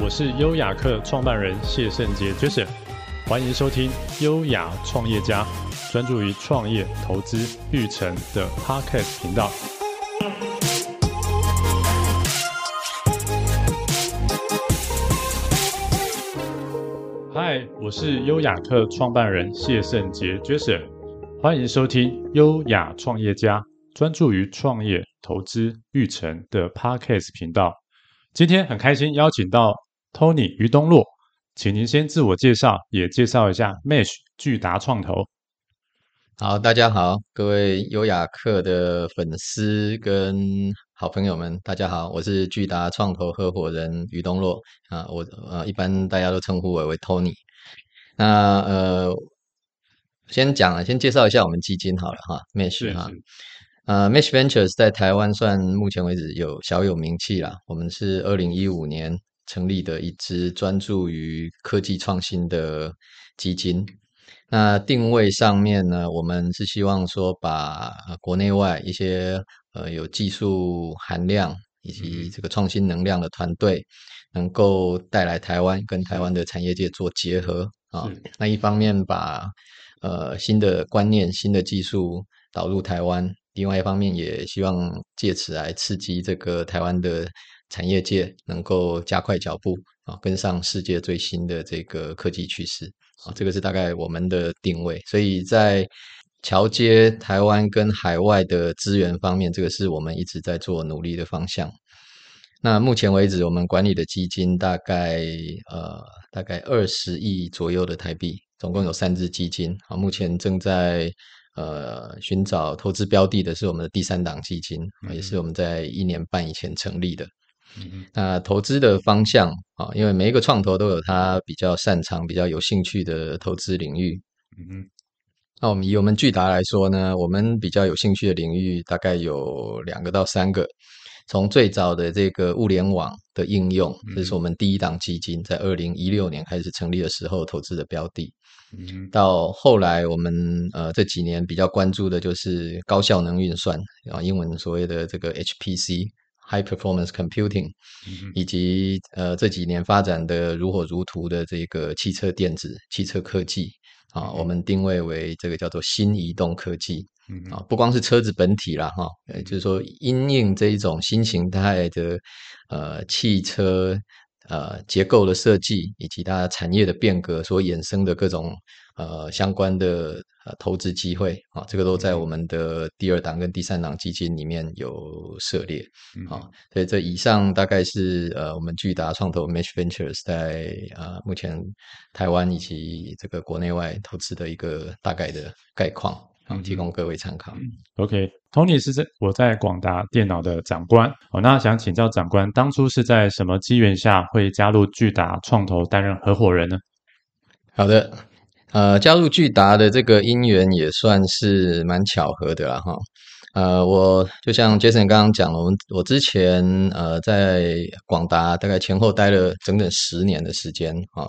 我是优雅客创办人谢圣杰 Jason，欢迎收听优雅创业家，专注于创业投资育成的 Podcast 频道。嗨，我是优雅客创办人谢圣杰 Jason，欢迎收听优雅创业家，专注于创业投资育成的 Podcast 频道。今天很开心邀请到 Tony 余东洛，请您先自我介绍，也介绍一下 Mesh 巨达创投。好，大家好，各位优雅客的粉丝跟好朋友们，大家好，我是巨达创投合伙人余东洛啊，我呃一般大家都称呼我为 Tony。那呃，先讲，先介绍一下我们基金好了哈，Mesh 哈。呃、uh,，Mesh Ventures 在台湾算目前为止有小有名气啦。我们是二零一五年成立的一支专注于科技创新的基金。那定位上面呢，我们是希望说把国内外一些呃有技术含量以及这个创新能量的团队，能够带来台湾，跟台湾的产业界做结合啊。那一方面把呃新的观念、新的技术导入台湾。另外一方面，也希望借此来刺激这个台湾的产业界能够加快脚步啊，跟上世界最新的这个科技趋势啊，这个是大概我们的定位。所以在桥接台湾跟海外的资源方面，这个是我们一直在做努力的方向。那目前为止，我们管理的基金大概呃大概二十亿左右的台币，总共有三支基金啊，目前正在。呃，寻找投资标的的是我们的第三档基金，嗯、也是我们在一年半以前成立的。嗯、那投资的方向啊，因为每一个创投都有他比较擅长、比较有兴趣的投资领域。嗯，那我们以我们巨达来说呢，我们比较有兴趣的领域大概有两个到三个。从最早的这个物联网的应用，嗯、这是我们第一档基金在二零一六年开始成立的时候投资的标的。嗯，到后来我们呃这几年比较关注的就是高效能运算，啊，英文所谓的这个 HPC（High Performance Computing），嗯，以及呃这几年发展的如火如荼的这个汽车电子、汽车科技，啊，我们定位为这个叫做新移动科技，啊，不光是车子本体啦，哈，呃，就是说因应这一种新形态的呃汽车。呃，结构的设计以及它产业的变革所衍生的各种呃相关的呃投资机会啊，这个都在我们的第二档跟第三档基金里面有涉猎啊。所以这以上大概是呃我们巨达创投 Match Ventures 在呃目前台湾以及这个国内外投资的一个大概的概况。好，提供各位参考。OK，Tony 是在我在广达电脑的长官。哦，那想请教长官，当初是在什么机缘下会加入巨达创投担任合伙人呢？好的，呃，加入巨达的这个因缘也算是蛮巧合的啦，哈。呃，我就像 Jason 刚刚讲了，我们我之前呃在广达大概前后待了整整十年的时间啊，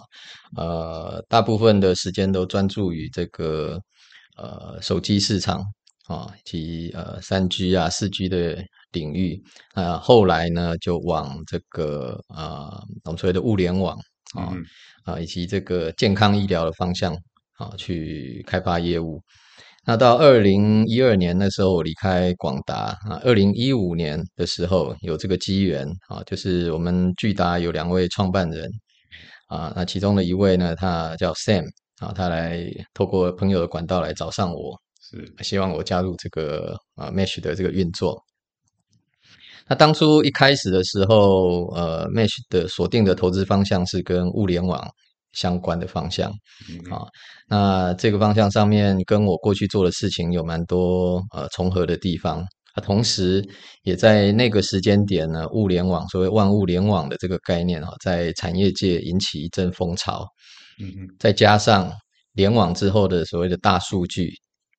呃，大部分的时间都专注于这个。呃，手机市场啊，以及呃三 G 啊、四 G 的领域，呃，后来呢就往这个呃我们所谓的物联网啊、嗯、啊，以及这个健康医疗的方向啊去开发业务。那到二零一二年那时候，我离开广达啊，二零一五年的时候有这个机缘啊，就是我们巨达有两位创办人啊，那其中的一位呢，他叫 Sam。啊，他来透过朋友的管道来找上我，是希望我加入这个啊 Mesh 的这个运作。那当初一开始的时候，呃，Mesh 的锁定的投资方向是跟物联网相关的方向，嗯、啊，那这个方向上面跟我过去做的事情有蛮多呃重合的地方。啊，同时也在那个时间点呢，物联网所谓万物联网的这个概念啊，在产业界引起一阵风潮。嗯嗯，再加上联网之后的所谓的大数据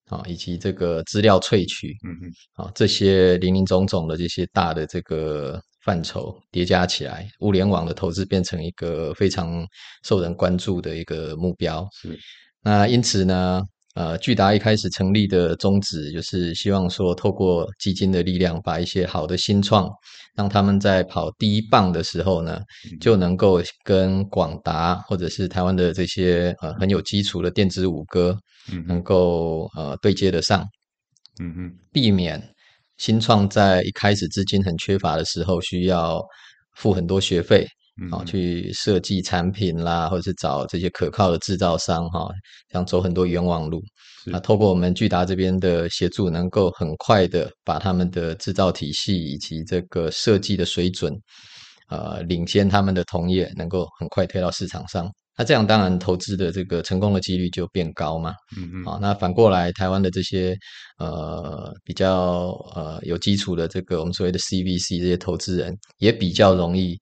啊，以及这个资料萃取，嗯嗯，啊，这些零零总总的这些大的这个范畴叠加起来，物联网的投资变成一个非常受人关注的一个目标。是，那因此呢，呃，巨达一开始成立的宗旨就是希望说，透过基金的力量，把一些好的新创，让他们在跑第一棒的时候呢，就能够跟广达或者是台湾的这些呃很有基础的电子五哥，能够呃对接得上，嗯嗯，避免新创在一开始资金很缺乏的时候，需要付很多学费。啊，去设计产品啦，或者是找这些可靠的制造商哈，想走很多冤枉路。那透过我们巨达这边的协助，能够很快的把他们的制造体系以及这个设计的水准，呃，领先他们的同业，能够很快推到市场上。那这样当然投资的这个成功的几率就变高嘛。嗯嗯。啊，那反过来，台湾的这些呃比较呃有基础的这个我们所谓的 CVC 这些投资人，也比较容易。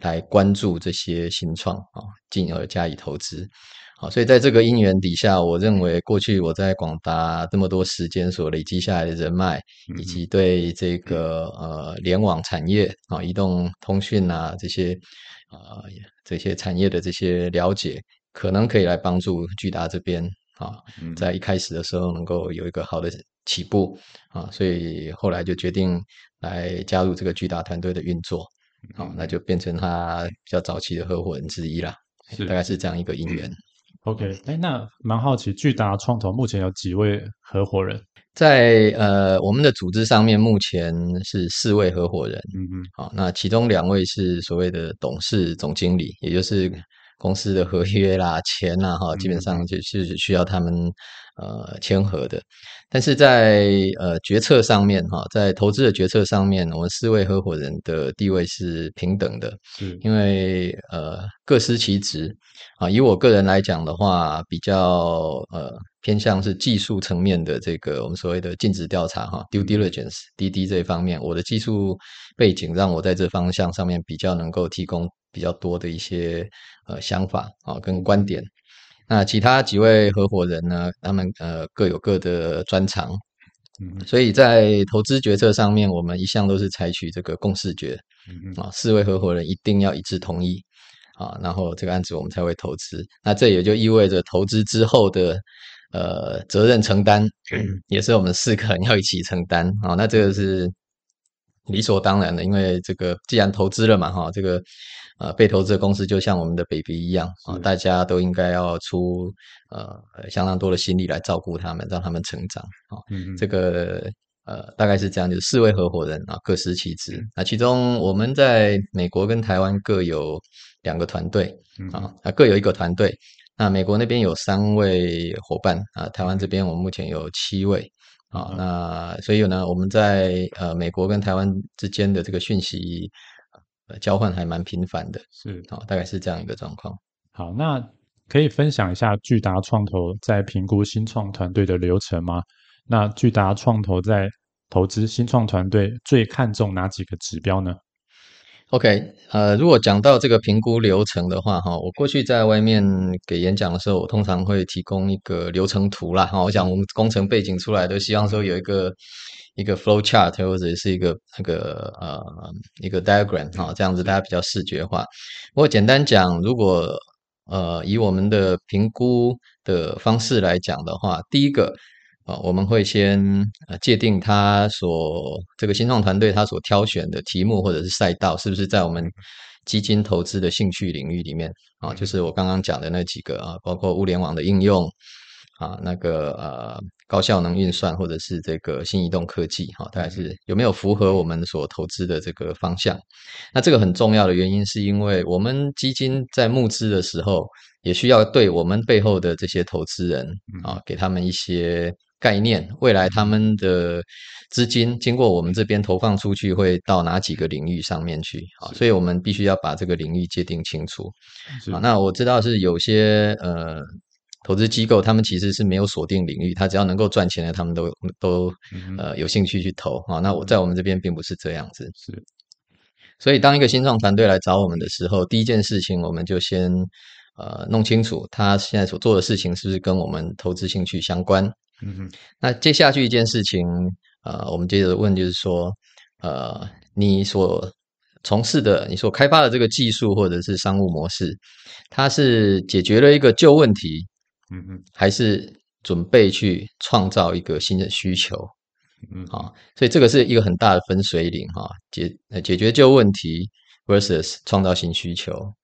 来关注这些新创啊，进而加以投资。好，所以在这个因缘底下，我认为过去我在广达这么多时间所累积下来的人脉，以及对这个呃联网产业啊、移动通讯啊这些啊这些产业的这些了解，可能可以来帮助巨达这边啊，在一开始的时候能够有一个好的起步啊，所以后来就决定来加入这个巨达团队的运作。好、哦，那就变成他比较早期的合伙人之一啦，大概是这样一个因缘。OK，哎，那蛮好奇，巨达创投目前有几位合伙人？在呃，我们的组织上面目前是四位合伙人。嗯嗯，好，那其中两位是所谓的董事总经理，也就是公司的合约啦、钱啦，哈，基本上就是需要他们呃签合的。但是在呃决策上面哈，在投资的决策上面，我们四位合伙人的地位是平等的，是因为呃各司其职啊。以我个人来讲的话，比较呃偏向是技术层面的这个我们所谓的尽职调查哈，due diligence，DD 这一方面，我的技术背景让我在这方向上面比较能够提供比较多的一些呃想法啊跟观点。那其他几位合伙人呢？他们呃各有各的专长，嗯，所以在投资决策上面，我们一向都是采取这个共识决，嗯啊，四位合伙人一定要一致同意啊，然后这个案子我们才会投资。那这也就意味着投资之后的呃责任承担，嗯，也是我们四个人要一起承担啊。那这个是理所当然的，因为这个既然投资了嘛，哈，这个。呃，被投资的公司就像我们的 baby 一样啊，是大家都应该要出呃相当多的心力来照顾他们，让他们成长啊。嗯，这个呃大概是这样，就是四位合伙人啊，各司其职。那其中我们在美国跟台湾各有两个团队啊，啊各有一个团队。那美国那边有三位伙伴啊，台湾这边我们目前有七位啊。那所以呢，我们在呃美国跟台湾之间的这个讯息。交换还蛮频繁的，是，好，大概是这样一个状况。好，那可以分享一下巨达创投在评估新创团队的流程吗？那巨达创投在投资新创团队最看重哪几个指标呢？OK，呃，如果讲到这个评估流程的话，哈，我过去在外面给演讲的时候，我通常会提供一个流程图啦，哈，我想我们工程背景出来都希望说有一个。一个 flow chart 或者是一个那个呃一个 diagram 哈，这样子大家比较视觉化。不过简单讲，如果呃以我们的评估的方式来讲的话，第一个啊、我们会先界定他所这个新创团队他所挑选的题目或者是赛道是不是在我们基金投资的兴趣领域里面啊，就是我刚刚讲的那几个啊，包括物联网的应用。啊，那个呃，高效能运算或者是这个新移动科技，哈、啊，大概是有没有符合我们所投资的这个方向？那这个很重要的原因，是因为我们基金在募资的时候，也需要对我们背后的这些投资人啊，给他们一些概念，未来他们的资金经过我们这边投放出去，会到哪几个领域上面去？啊，所以我们必须要把这个领域界定清楚。啊，那我知道是有些呃。投资机构他们其实是没有锁定领域，他只要能够赚钱的，他们都都呃有兴趣去投啊。那我在我们这边并不是这样子，是。所以当一个新创团队来找我们的时候，第一件事情我们就先呃弄清楚他现在所做的事情是不是跟我们投资兴趣相关。嗯哼。那接下去一件事情，呃，我们接着问就是说，呃，你所从事的、你所开发的这个技术或者是商务模式，它是解决了一个旧问题。嗯嗯，还是准备去创造一个新的需求。嗯，啊，所以这个是一个很大的分水岭哈，解解决旧问题 versus 创造新需求。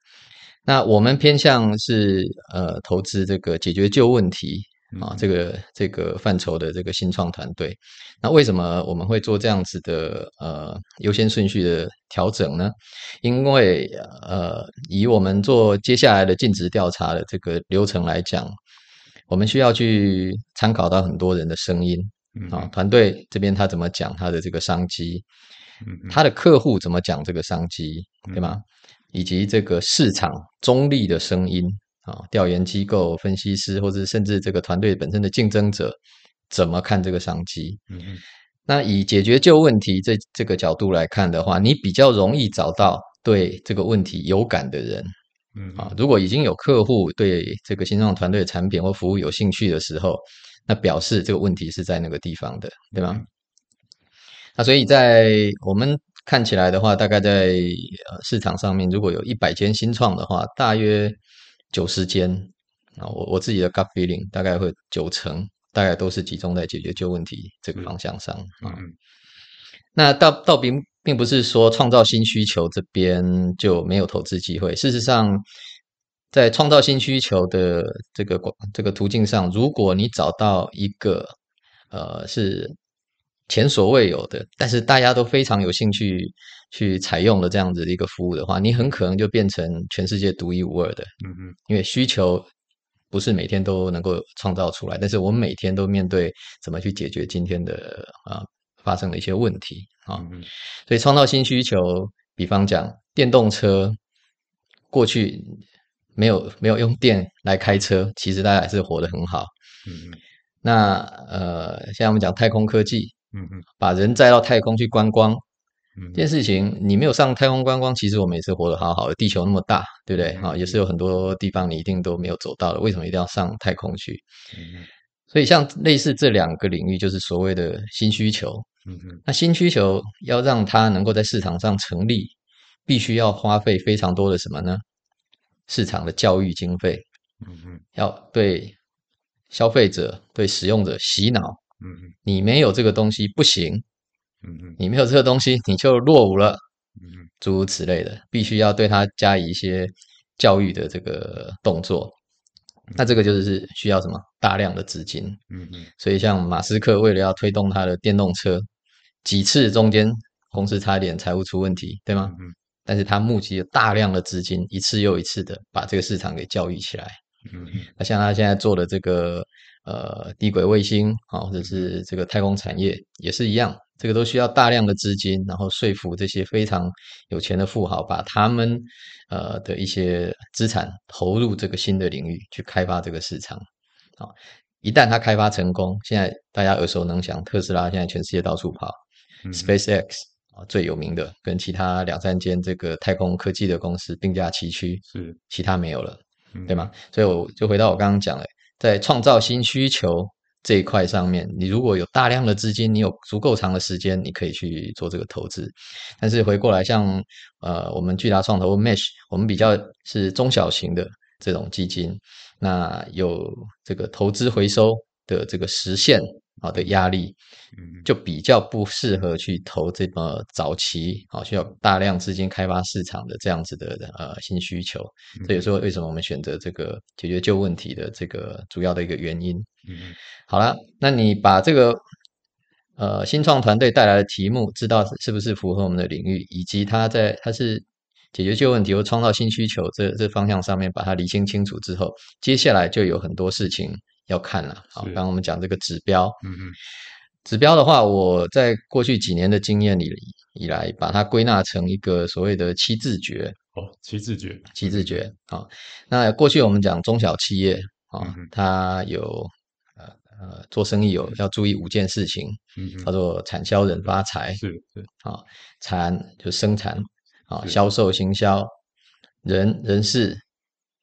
那我们偏向是呃投资这个解决旧问题啊，这个这个范畴的这个新创团队。那为什么我们会做这样子的呃优先顺序的调整呢？因为呃以我们做接下来的尽职调查的这个流程来讲，我们需要去参考到很多人的声音啊，团队这边他怎么讲他的这个商机，他的客户怎么讲这个商机，对吗？以及这个市场中立的声音啊，调研机构、分析师，或者甚至这个团队本身的竞争者，怎么看这个商机？那以解决旧问题这这个角度来看的话，你比较容易找到对这个问题有感的人。嗯啊，如果已经有客户对这个新创团队的产品或服务有兴趣的时候，那表示这个问题是在那个地方的，对吗？嗯、那所以在我们。看起来的话，大概在呃市场上面，如果有一百间新创的话，大约九十间啊，我我自己的 gut feeling 大概会九成，大概都是集中在解决旧问题这个方向上啊。嗯、那到到并并不是说创造新需求这边就没有投资机会，事实上，在创造新需求的这个这个途径上，如果你找到一个呃是。前所未有的，但是大家都非常有兴趣去采用了这样子的一个服务的话，你很可能就变成全世界独一无二的。嗯嗯，因为需求不是每天都能够创造出来，但是我们每天都面对怎么去解决今天的啊发生了一些问题啊。所以创造新需求，比方讲电动车，过去没有没有用电来开车，其实大家还是活得很好。嗯嗯，那呃，现在我们讲太空科技。嗯嗯，把人载到太空去观光，嗯，这件事情你没有上太空观光，其实我们也是活得好好的。地球那么大，对不对？啊，也是有很多地方你一定都没有走到的，为什么一定要上太空去？嗯，所以像类似这两个领域，就是所谓的新需求。嗯嗯，那新需求要让它能够在市场上成立，必须要花费非常多的什么呢？市场的教育经费。嗯嗯，要对消费者、对使用者洗脑。嗯，你没有这个东西不行，嗯，你没有这个东西你就落伍了，嗯，诸如此类的，必须要对它加以一些教育的这个动作。那这个就是需要什么？大量的资金，嗯嗯。所以像马斯克为了要推动他的电动车，几次中间公司差点财务出问题，对吗？嗯。但是他募集了大量的资金，一次又一次的把这个市场给教育起来。嗯嗯。那像他现在做的这个。呃，低轨卫星啊，或者是这个太空产业也是一样，这个都需要大量的资金，然后说服这些非常有钱的富豪，把他们呃的一些资产投入这个新的领域去开发这个市场。啊，一旦它开发成功，现在大家耳熟能详，特斯拉现在全世界到处跑，嗯，SpaceX 啊最有名的，跟其他两三间这个太空科技的公司并驾齐驱，是其他没有了，嗯，对吗？所以我就回到我刚刚讲的。在创造新需求这一块上面，你如果有大量的资金，你有足够长的时间，你可以去做这个投资。但是回过来像，像呃，我们巨达创投 Mesh，我们比较是中小型的这种基金，那有这个投资回收的这个实现。好的压力，就比较不适合去投这么早期，好需要大量资金开发市场的这样子的呃新需求。这也是为什么我们选择这个解决旧问题的这个主要的一个原因。嗯，好了，那你把这个呃新创团队带来的题目，知道是不是符合我们的领域，以及它在它是解决旧问题或创造新需求这这方向上面把它理清清楚之后，接下来就有很多事情。要看了，好，刚刚我们讲这个指标，嗯嗯，指标的话，我在过去几年的经验里以来，把它归纳成一个所谓的七字诀，哦，七字诀，七字诀，啊，那过去我们讲中小企业，啊，它有呃呃做生意有要注意五件事情，嗯，叫做产销人发财，是是，啊，产就生产，啊，销售行销，人人事。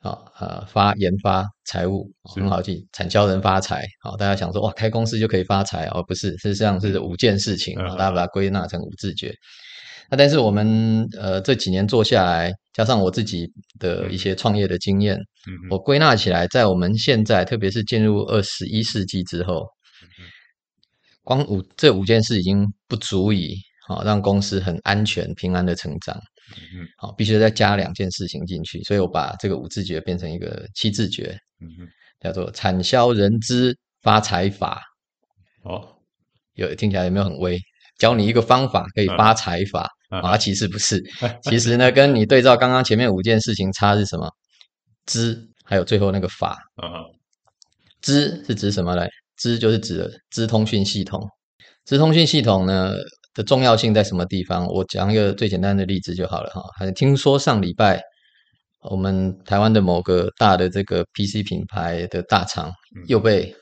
啊呃，发研发财务很好记，产销人发财。好，大家想说哇，开公司就可以发财哦？不是，事实上是五件事情，大家把它归纳成五字诀。那但是我们呃这几年做下来，加上我自己的一些创业的经验，嗯、我归纳起来，在我们现在，特别是进入二十一世纪之后，光五这五件事已经不足以好、哦、让公司很安全平安的成长。好、嗯哼哦，必须再加两件事情进去，所以我把这个五字诀变成一个七字诀，嗯、哼叫做产销人资发财法。哦，有听起来有没有很威？教你一个方法可以发财法。嗯啊，其实不是，其实呢，跟你对照刚刚前面五件事情差是什么？资还有最后那个法。资是指什么呢？资就是指资通讯系统。资通讯系统呢的重要性在什么地方？我讲一个最简单的例子就好了哈。还听说上礼拜我们台湾的某个大的这个 PC 品牌的大厂又被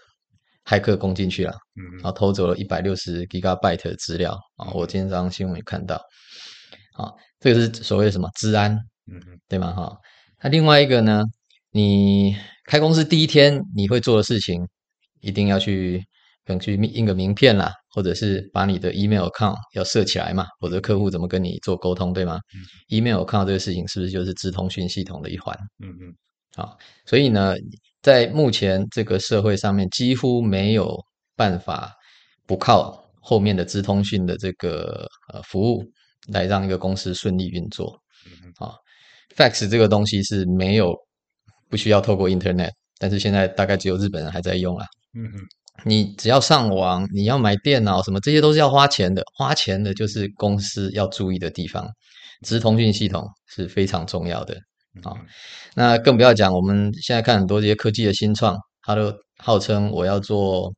骇客攻进去了，然后偷走了一百六十 Gigabyte 的资料啊。我今天早上新闻也看到。啊，这个是所谓的什么治安，嗯嗯，对吗？哈，那另外一个呢，你开公司第一天你会做的事情，一定要去可能去印个名片啦，或者是把你的 email account 要设起来嘛，否则客户怎么跟你做沟通，对吗？嗯，email account 这个事情是不是就是资通讯系统的一环？嗯嗯，好，所以呢，在目前这个社会上面，几乎没有办法不靠后面的资通讯的这个呃服务。来让一个公司顺利运作，啊，fax 这个东西是没有不需要透过 internet，但是现在大概只有日本人还在用啊。嗯嗯，你只要上网，你要买电脑什么，这些都是要花钱的，花钱的就是公司要注意的地方。直通讯系统是非常重要的啊。那更不要讲，我们现在看很多这些科技的新创，它都号称我要做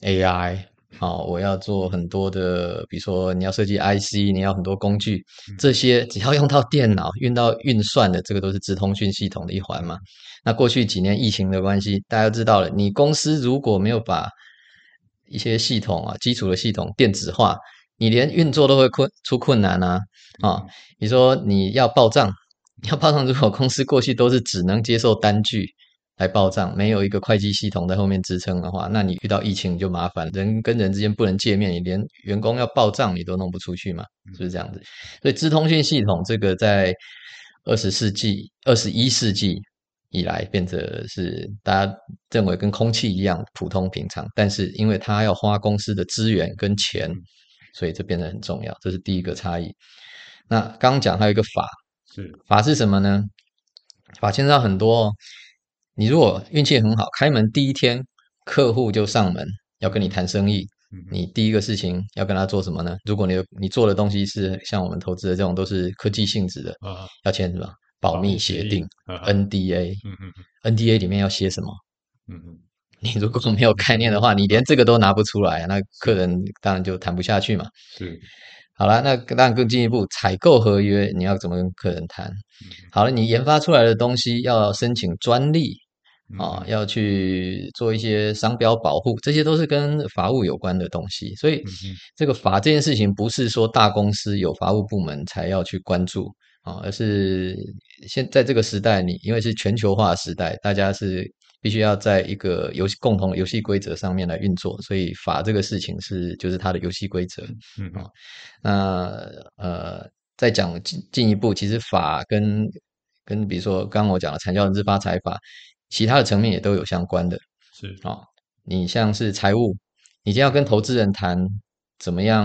AI。好，我要做很多的，比如说你要设计 IC，你要很多工具，这些只要用到电脑、用到运算的，这个都是直通讯系统的一环嘛。那过去几年疫情的关系，大家都知道了，你公司如果没有把一些系统啊、基础的系统电子化，你连运作都会困出困难啊。啊，你说你要报账，要报账，如果公司过去都是只能接受单据。来报账，没有一个会计系统在后面支撑的话，那你遇到疫情就麻烦，人跟人之间不能见面，你连员工要报账你都弄不出去嘛，是不是这样子？所以资通讯系统这个在二十世纪、二十一世纪以来变得是大家认为跟空气一样普通平常，但是因为它要花公司的资源跟钱，所以这变得很重要，这是第一个差异。那刚刚讲还有一个法，是法是什么呢？法牵涉到很多哦。你如果运气很好，开门第一天客户就上门要跟你谈生意，你第一个事情要跟他做什么呢？如果你你做的东西是像我们投资的这种都是科技性质的，要签什么保密协定 NDA？NDA 里面要写什么？你如果没有概念的话，你连这个都拿不出来，那客人当然就谈不下去嘛。是。好了，那当然更进一步，采购合约你要怎么跟客人谈？好了，你研发出来的东西要申请专利啊，要去做一些商标保护，这些都是跟法务有关的东西。所以这个法这件事情不是说大公司有法务部门才要去关注啊，而是现在这个时代，你因为是全球化时代，大家是。必须要在一个游戏共同的游戏规则上面来运作，所以法这个事情是就是它的游戏规则。嗯啊，那呃，再讲进进一步，其实法跟跟比如说刚刚我讲的产教人之发财法，其他的层面也都有相关的。是啊，你像是财务，你就要跟投资人谈。怎么样？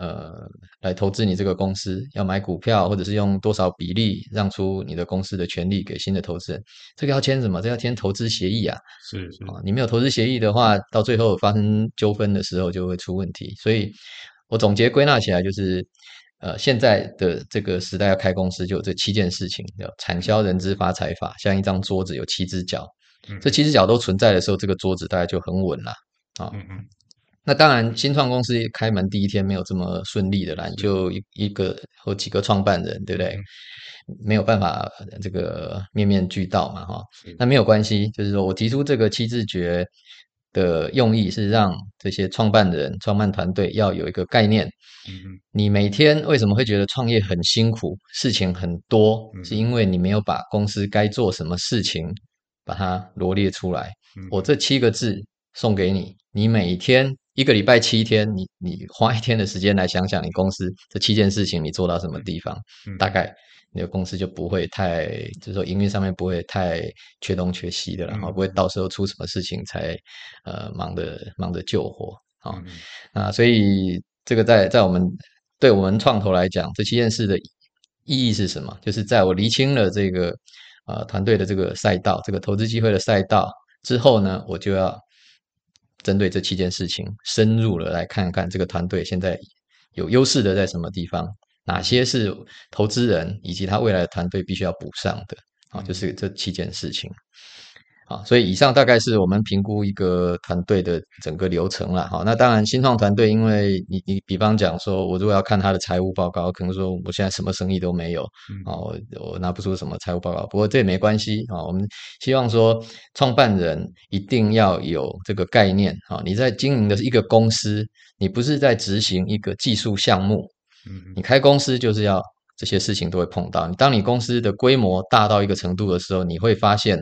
呃，来投资你这个公司，要买股票，或者是用多少比例让出你的公司的权利给新的投资人？这个要签什么？这个要签投资协议啊。是是啊，你没有投资协议的话，到最后发生纠纷的时候就会出问题。所以我总结归纳起来就是，呃，现在的这个时代要开公司，就有这七件事情：叫产销人资发财法，像一张桌子有七只脚，嗯、这七只脚都存在的时候，这个桌子大概就很稳了啊。嗯嗯那当然，新创公司开门第一天没有这么顺利的啦，你就一一个或几个创办人，对不对？没有办法这个面面俱到嘛，哈。那没有关系，就是说我提出这个七字诀的用意是让这些创办人、创办团队要有一个概念。你每天为什么会觉得创业很辛苦，事情很多，是因为你没有把公司该做什么事情把它罗列出来。我这七个字送给你，你每天。一个礼拜七天，你你花一天的时间来想想，你公司这七件事情你做到什么地方，嗯、大概你的公司就不会太，就是说营运上面不会太缺东缺西的了，然后、嗯、不会到时候出什么事情才呃忙着忙着救火啊、嗯、啊，所以这个在在我们对我们创投来讲，这七件事的意义是什么？就是在我厘清了这个呃团队的这个赛道，这个投资机会的赛道之后呢，我就要。针对这七件事情，深入了来看看这个团队现在有优势的在什么地方，哪些是投资人以及他未来的团队必须要补上的啊，就是这七件事情。啊，所以以上大概是我们评估一个团队的整个流程了。好，那当然新创团队，因为你你比方讲说，我如果要看他的财务报告，可能说我现在什么生意都没有，啊，我我拿不出什么财务报告。不过这也没关系啊，我们希望说创办人一定要有这个概念啊，你在经营的是一个公司，你不是在执行一个技术项目，你开公司就是要这些事情都会碰到。当你公司的规模大到一个程度的时候，你会发现。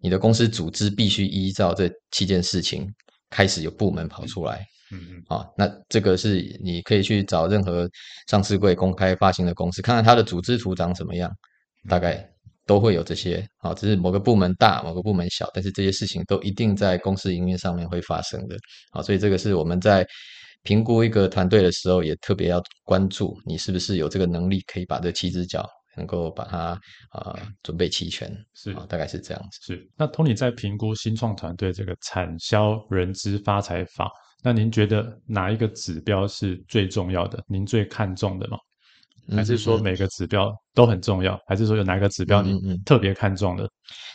你的公司组织必须依照这七件事情开始有部门跑出来，嗯嗯，啊，那这个是你可以去找任何上市柜公开发行的公司，看看它的组织图长什么样，大概都会有这些，啊，只是某个部门大，某个部门小，但是这些事情都一定在公司营运上面会发生的，啊，所以这个是我们在评估一个团队的时候也特别要关注，你是不是有这个能力可以把这七只脚。能够把它啊、呃、准备齐全，是、哦、大概是这样子。是那 Tony 在评估新创团队这个产销人资发财法，那您觉得哪一个指标是最重要的？您最看重的吗？还是说每个指标都很重要？还是说有哪个指标你特别看重的？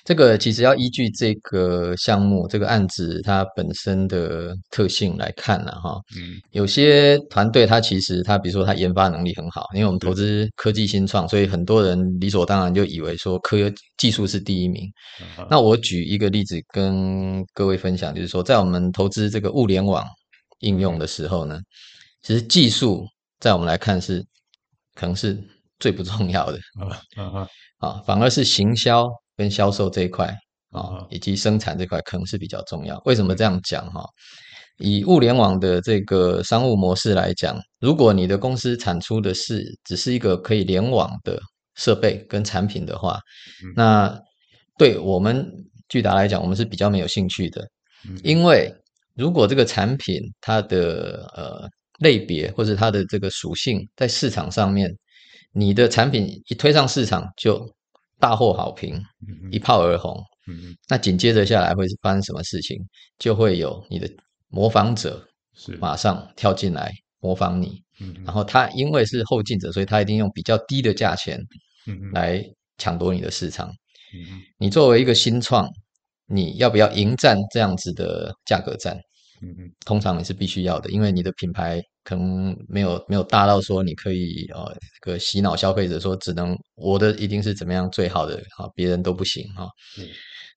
这个其实要依据这个项目、这个案子它本身的特性来看了哈。嗯，有些团队它其实它比如说它研发能力很好，因为我们投资科技新创，所以很多人理所当然就以为说科技术是第一名。那我举一个例子跟各位分享，就是说在我们投资这个物联网应用的时候呢，其实技术在我们来看是。可能是最不重要的啊啊啊！反而是行销跟销售这一块啊，以及生产这块可能是比较重要。为什么这样讲哈？以物联网的这个商务模式来讲，如果你的公司产出的是只是一个可以联网的设备跟产品的话，那对我们巨达来讲，我们是比较没有兴趣的，因为如果这个产品它的呃。类别或者它的这个属性，在市场上面，你的产品一推上市场就大获好评，嗯、一炮而红。嗯、那紧接着下来会发生什么事情？就会有你的模仿者是马上跳进来模仿你，嗯、然后他因为是后进者，所以他一定用比较低的价钱来抢夺你的市场。嗯、你作为一个新创，你要不要迎战这样子的价格战？嗯嗯，通常也是必须要的，因为你的品牌可能没有没有大到说你可以呃这个洗脑消费者说只能我的一定是怎么样最好的啊，别人都不行啊。嗯，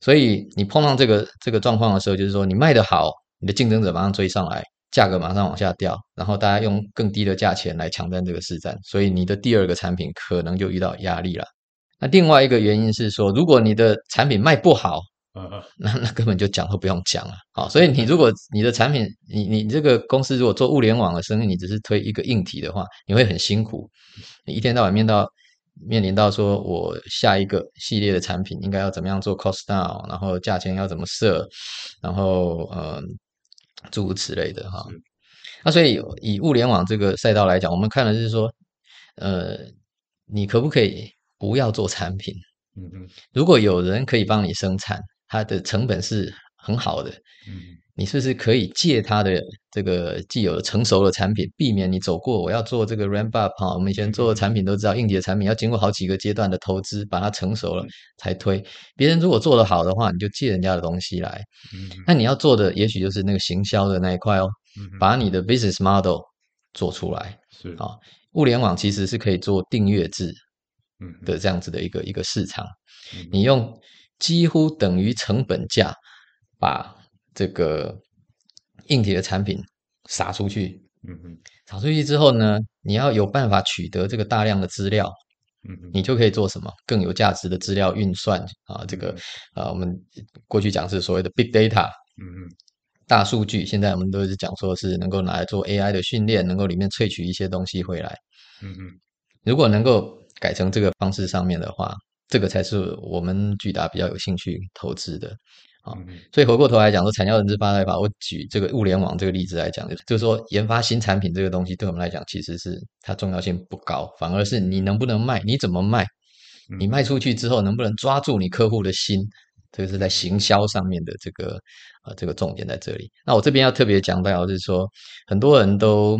所以你碰到这个这个状况的时候，就是说你卖得好，你的竞争者马上追上来，价格马上往下掉，然后大家用更低的价钱来抢占这个市占，所以你的第二个产品可能就遇到压力了。那另外一个原因是说，如果你的产品卖不好。嗯嗯，那那根本就讲都不用讲了，好，所以你如果你的产品，你你这个公司如果做物联网的生意，你只是推一个硬体的话，你会很辛苦，你一天到晚面到面临到说我下一个系列的产品应该要怎么样做 cost down，然后价钱要怎么设，然后嗯诸如此类的哈。那所以以物联网这个赛道来讲，我们看的是说，呃，你可不可以不要做产品？嗯嗯，如果有人可以帮你生产。它的成本是很好的，嗯，你是不是可以借它的这个既有的成熟的产品，避免你走过我要做这个 ramp up 哈，我们以前做的产品都知道，硬体的产品要经过好几个阶段的投资，把它成熟了才推。别人如果做得好的话，你就借人家的东西来，嗯，那你要做的也许就是那个行销的那一块哦，把。你的 business model 做出来，是。啊，物联网其实是可以做订阅制，的这样子的一个一个市场，你用。几乎等于成本价，把这个硬体的产品撒出去。嗯嗯，撒出去之后呢，你要有办法取得这个大量的资料。嗯嗯，你就可以做什么更有价值的资料运算啊？这个啊，我们过去讲是所谓的 big data。嗯嗯，大数据，现在我们都是讲说是能够拿来做 AI 的训练，能够里面萃取一些东西回来。嗯嗯，如果能够改成这个方式上面的话，这个才是我们巨达比较有兴趣投资的。啊，所以回过头来讲说，产教人资发财法，我举这个物联网这个例子来讲，就是说研发新产品这个东西，对我们来讲其实是它重要性不高，反而是你能不能卖，你怎么卖，你卖出去之后能不能抓住你客户的心，这个是在行销上面的这个呃这个重点在这里。那我这边要特别讲到，就是说很多人都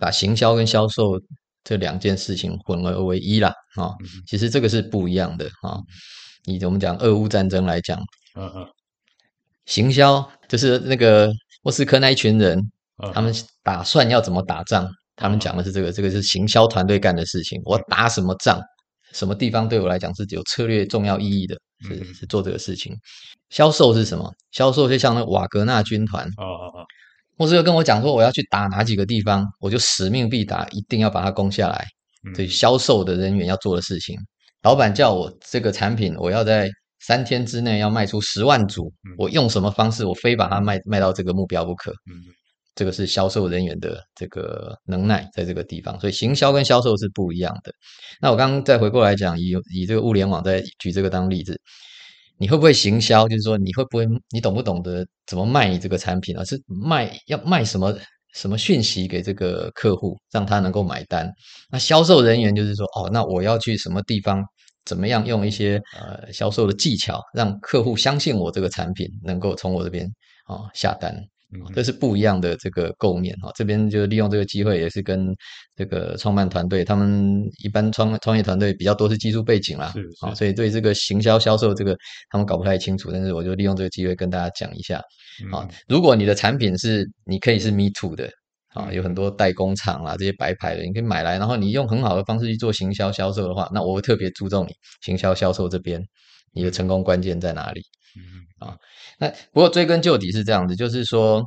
把行销跟销售这两件事情混而为一啦，啊，其实这个是不一样的啊。以我们讲俄乌战争来讲。嗯嗯，行销就是那个莫斯科那一群人，他们打算要怎么打仗？他们讲的是这个，这个是行销团队干的事情。我打什么仗？什么地方对我来讲是有策略重要意义的？是是做这个事情。销售是什么？销售就像那瓦格纳军团。哦哦哦，莫斯科跟我讲说我要去打哪几个地方，我就使命必达，一定要把它攻下来。对销售的人员要做的事情。老板叫我这个产品，我要在。三天之内要卖出十万组，我用什么方式？我非把它卖卖到这个目标不可。这个是销售人员的这个能耐，在这个地方。所以行销跟销售是不一样的。那我刚刚再回过来讲，以以这个物联网再举这个当例子，你会不会行销？就是说你会不会，你懂不懂得怎么卖你这个产品？而是卖要卖什么什么讯息给这个客户，让他能够买单？那销售人员就是说，哦，那我要去什么地方？怎么样用一些呃销售的技巧，让客户相信我这个产品能够从我这边啊、哦、下单，这是不一样的这个构面哈、哦。这边就利用这个机会，也是跟这个创办团队，他们一般创创业团队比较多是技术背景啦，啊、哦，所以对这个行销销售这个他们搞不太清楚，但是我就利用这个机会跟大家讲一下啊、哦。如果你的产品是你可以是 me too 的。啊，有很多代工厂啦，这些白牌的，你可以买来，然后你用很好的方式去做行销销售的话，那我会特别注重你行销销售这边，你的成功关键在哪里？啊，那不过追根究底是这样子，就是说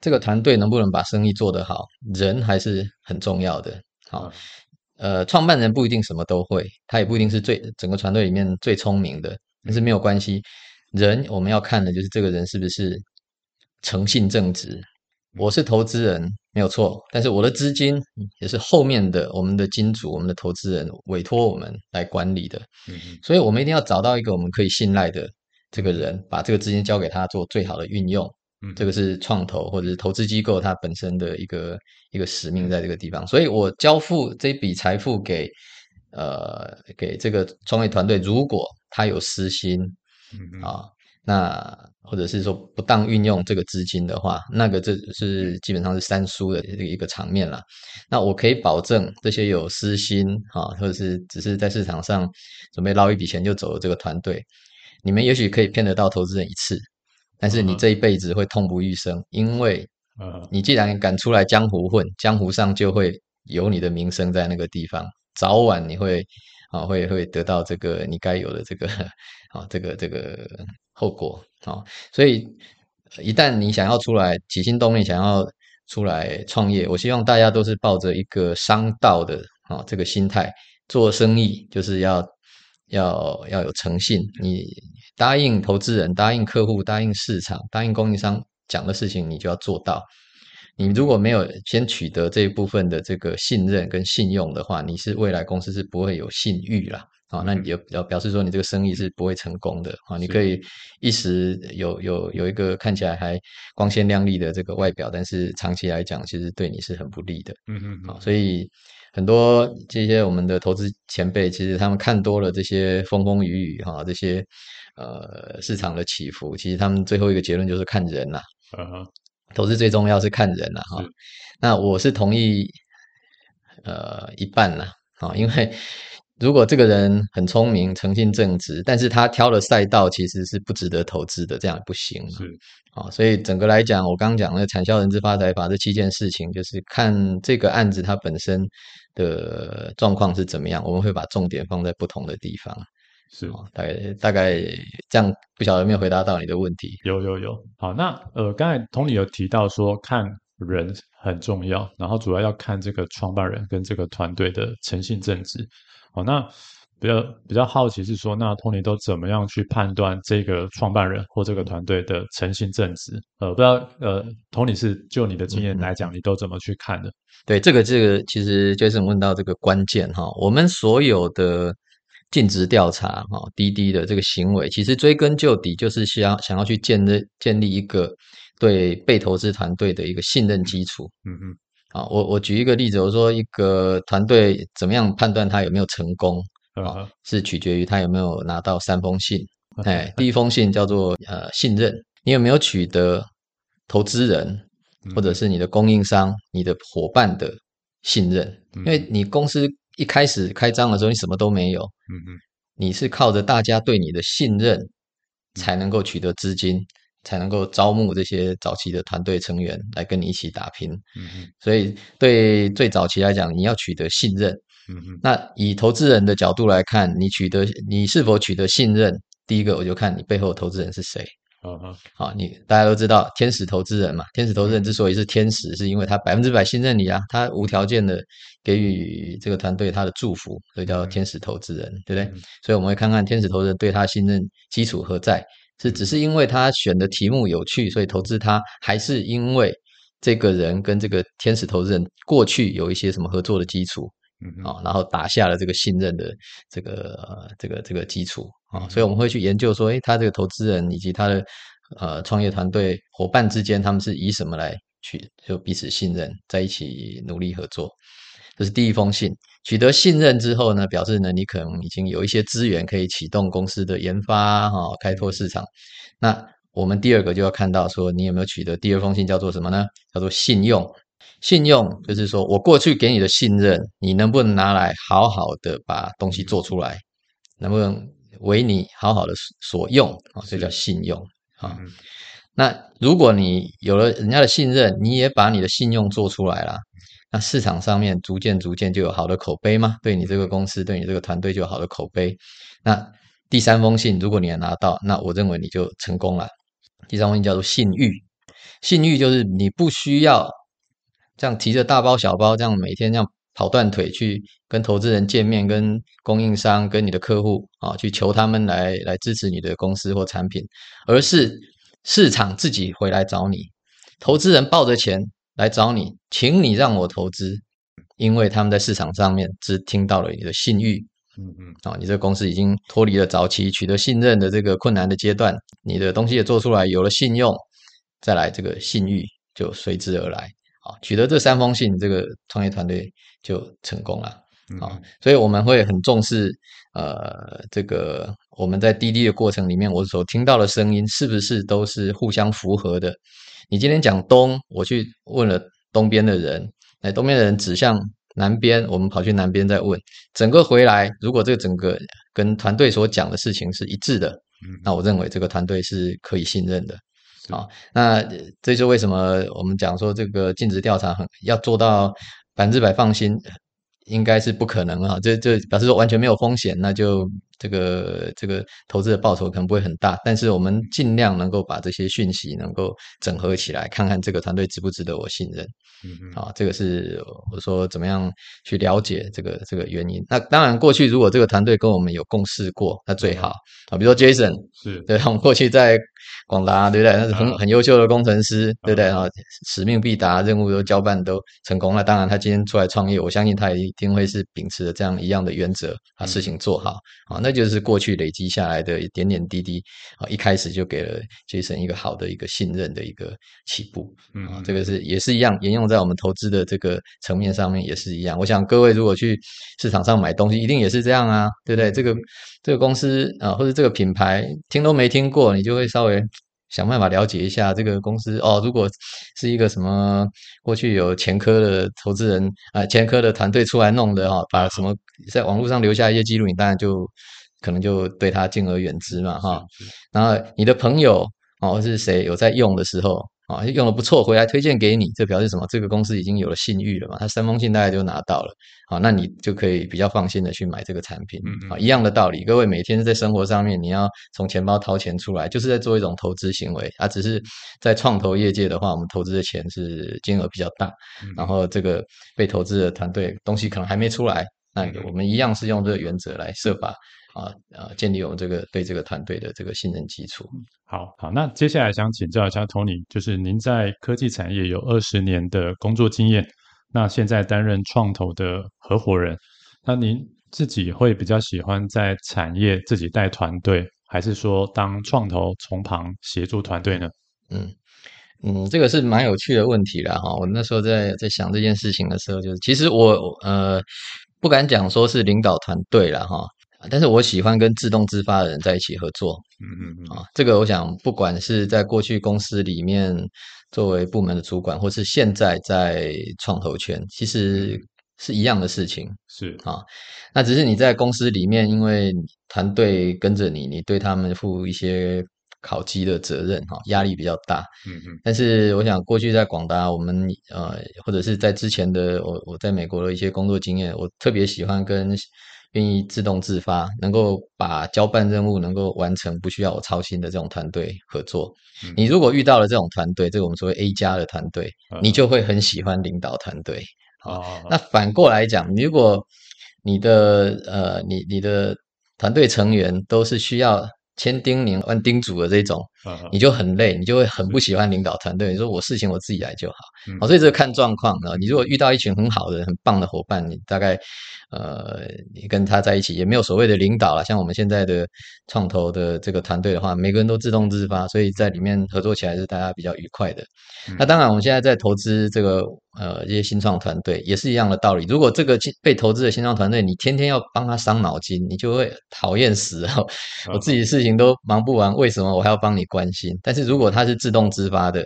这个团队能不能把生意做得好，人还是很重要的。好，呃，创办人不一定什么都会，他也不一定是最整个团队里面最聪明的，但是没有关系，人我们要看的就是这个人是不是诚信正直。我是投资人没有错，但是我的资金也是后面的我们的金主、我们的投资人委托我们来管理的，所以我们一定要找到一个我们可以信赖的这个人，把这个资金交给他做最好的运用。这个是创投或者是投资机构它本身的一个一个使命，在这个地方，所以我交付这笔财富给呃给这个创业团队，如果他有私心啊。那或者是说不当运用这个资金的话，那个这是基本上是三输的这个一个场面了。那我可以保证，这些有私心啊，或者是只是在市场上准备捞一笔钱就走的这个团队，你们也许可以骗得到投资人一次，但是你这一辈子会痛不欲生，因为你既然敢出来江湖混，江湖上就会有你的名声在那个地方，早晚你会啊会会得到这个你该有的这个啊这个这个。后果啊，所以一旦你想要出来起心动念，想要出来创业，我希望大家都是抱着一个商道的啊这个心态做生意，就是要要要有诚信。你答应投资人、答应客户、答应市场、答应供应商讲的事情，你就要做到。你如果没有先取得这一部分的这个信任跟信用的话，你是未来公司是不会有信誉啦。啊，那你就表表示说你这个生意是不会成功的啊！你可以一时有有有一个看起来还光鲜亮丽的这个外表，但是长期来讲，其实对你是很不利的。嗯嗯，啊，所以很多这些我们的投资前辈，其实他们看多了这些风风雨雨哈，这些呃市场的起伏，其实他们最后一个结论就是看人呐。嗯哼，投资最重要是看人呐哈。那我是同意呃一半啦啊，因为。如果这个人很聪明、诚信正直，但是他挑的赛道其实是不值得投资的，这样也不行。是啊，所以整个来讲，我刚刚讲那个产销人资发财法这七件事情，就是看这个案子它本身的状况是怎么样，我们会把重点放在不同的地方。是啊，大概大概这样，不晓得有没有回答到你的问题？有有有。好，那呃，刚才 Tony 有提到说看人很重要，然后主要要看这个创办人跟这个团队的诚信正直。好，那比较比较好奇是说，那 Tony 都怎么样去判断这个创办人或这个团队的诚信正直？呃，不知道呃，Tony 是就你的经验来讲，你都怎么去看的？对，这个这个其实 Jason 问到这个关键哈，我们所有的尽职调查哈，滴滴的这个行为，其实追根究底就是想想要去建立建立一个对被投资团队的一个信任基础。嗯嗯。啊，我我举一个例子，我说一个团队怎么样判断他有没有成功？啊，是取决于他有没有拿到三封信。哎，第一封信叫做呃信任，你有没有取得投资人或者是你的供应商、你的伙伴的信任？因为你公司一开始开张的时候你什么都没有，嗯嗯，你是靠着大家对你的信任才能够取得资金，才能够招募这些早期的团队成员来跟你一起打拼。嗯嗯，所以对最早期来讲，你要取得信任。嗯嗯，那以投资人的角度来看，你取得你是否取得信任？第一个我就看你背后的投资人是谁。嗯嗯，好，你大家都知道天使投资人嘛，天使投资人之所以是天使，是因为他百分之百信任你啊，他无条件的给予这个团队他的祝福，所以叫天使投资人，对不对？所以我们会看看天使投资人对他信任基础何在？是只是因为他选的题目有趣，所以投资他，还是因为这个人跟这个天使投资人过去有一些什么合作的基础？嗯，啊，然后打下了这个信任的这个这个这个基础啊，所以我们会去研究说，诶，他这个投资人以及他的呃创业团队伙伴之间，他们是以什么来去就彼此信任，在一起努力合作。这是第一封信，取得信任之后呢，表示呢你可能已经有一些资源可以启动公司的研发哈，开拓市场。那我们第二个就要看到说，你有没有取得第二封信，叫做什么呢？叫做信用。信用就是说我过去给你的信任，你能不能拿来好好的把东西做出来？能不能为你好好的所用啊？这叫信用啊。那如果你有了人家的信任，你也把你的信用做出来了，那市场上面逐渐逐渐就有好的口碑吗？对你这个公司，对你这个团队就有好的口碑。那第三封信，如果你也拿到，那我认为你就成功了。第三封信叫做信誉，信誉就是你不需要。这样提着大包小包，这样每天这样跑断腿去跟投资人见面，跟供应商、跟你的客户啊，去求他们来来支持你的公司或产品，而是市场自己回来找你，投资人抱着钱来找你，请你让我投资，因为他们在市场上面只听到了你的信誉，嗯嗯，啊，你这个公司已经脱离了早期取得信任的这个困难的阶段，你的东西也做出来，有了信用，再来这个信誉就随之而来。啊，取得这三封信，这个创业团队就成功了。啊，所以我们会很重视，呃，这个我们在滴滴的过程里面，我所听到的声音是不是都是互相符合的？你今天讲东，我去问了东边的人，哎，东边的人指向南边，我们跑去南边再问，整个回来，如果这个整个跟团队所讲的事情是一致的，那我认为这个团队是可以信任的。好，那这就为什么我们讲说这个尽职调查很要做到百分之百放心，应该是不可能啊。这这表示说完全没有风险，那就这个这个投资的报酬可能不会很大。但是我们尽量能够把这些讯息能够整合起来，看看这个团队值不值得我信任。嗯嗯，啊，这个是我说怎么样去了解这个这个原因。那当然，过去如果这个团队跟我们有共事过，那最好啊。比如说 Jason 是对，我们过去在。广达对不对？那是很很优秀的工程师，对不对？啊，使命必达，任务都交办都成功了。当然，他今天出来创业，我相信他也一定会是秉持着这样一样的原则，把事情做好啊。那就是过去累积下来的一点点滴滴啊，一开始就给了 Jason 一个好的一个信任的一个起步。嗯，这个是也是一样，沿用在我们投资的这个层面上面也是一样。我想各位如果去市场上买东西，一定也是这样啊，对不对？这个这个公司啊，或者这个品牌，听都没听过，你就会稍微。想办法了解一下这个公司哦。如果是一个什么过去有前科的投资人啊、呃，前科的团队出来弄的哈、哦，把什么在网络上留下一些记录，你当然就可能就对他敬而远之嘛哈。然后你的朋友哦是谁有在用的时候。啊，用的不错，回来推荐给你，这表示什么？这个公司已经有了信誉了嘛？他三封信大概就拿到了，好，那你就可以比较放心的去买这个产品。啊，一样的道理，各位每天在生活上面，你要从钱包掏钱出来，就是在做一种投资行为。啊，只是在创投业界的话，我们投资的钱是金额比较大，然后这个被投资的团队东西可能还没出来。那我们一样是用这个原则来设法啊啊建立我们这个对这个团队的这个信任基础。好好，那接下来想请教一下 Tony，就是您在科技产业有二十年的工作经验，那现在担任创投的合伙人，那您自己会比较喜欢在产业自己带团队，还是说当创投从旁协助团队呢？嗯。嗯，这个是蛮有趣的问题啦哈。我那时候在在想这件事情的时候，就是其实我呃不敢讲说是领导团队了哈，但是我喜欢跟自动自发的人在一起合作。嗯嗯嗯啊，这个我想不管是在过去公司里面作为部门的主管，或是现在在创投圈，其实是一样的事情。是啊，那只是你在公司里面，因为团队跟着你，你对他们负一些。考绩的责任哈，压力比较大。嗯嗯。但是我想，过去在广达，我们呃，或者是在之前的我我在美国的一些工作经验，我特别喜欢跟愿意自动自发，能够把交办任务能够完成，不需要我操心的这种团队合作。嗯。你如果遇到了这种团队，这个我们所谓 A 加的团队，你就会很喜欢领导团队。哦。那反过来讲，如果你的呃，你你的团队成员都是需要。千叮咛万叮嘱的这种，你就很累，你就会很不喜欢领导团队。你说我事情我自己来就好，好，所以这个看状况啊。你如果遇到一群很好的、很棒的伙伴，你大概呃，你跟他在一起也没有所谓的领导了。像我们现在的创投的这个团队的话，每个人都自动自发，所以在里面合作起来是大家比较愉快的。那当然，我们现在在投资这个。呃，这些新创团队也是一样的道理。如果这个被投资的新创团队，你天天要帮他伤脑筋，你就会讨厌死哦。我自己的事情都忙不完，为什么我还要帮你关心？但是如果他是自动自发的，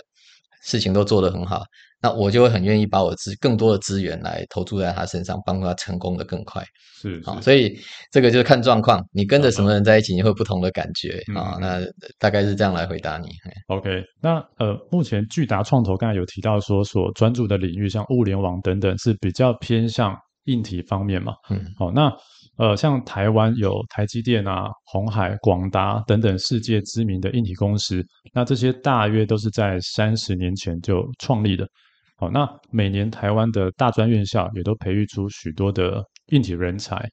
事情都做得很好。那我就会很愿意把我资更多的资源来投注在他身上，帮助他成功的更快。是啊，所以这个就是看状况，你跟着什么人在一起，你会有不同的感觉啊。那大概是这样来回答你。OK，那呃，目前巨达创投刚才有提到说，所专注的领域像物联网等等是比较偏向硬体方面嘛？嗯，好，那呃，像台湾有台积电啊、鸿海、广达等等世界知名的硬体公司，那这些大约都是在三十年前就创立的。好，那每年台湾的大专院校也都培育出许多的硬体人才。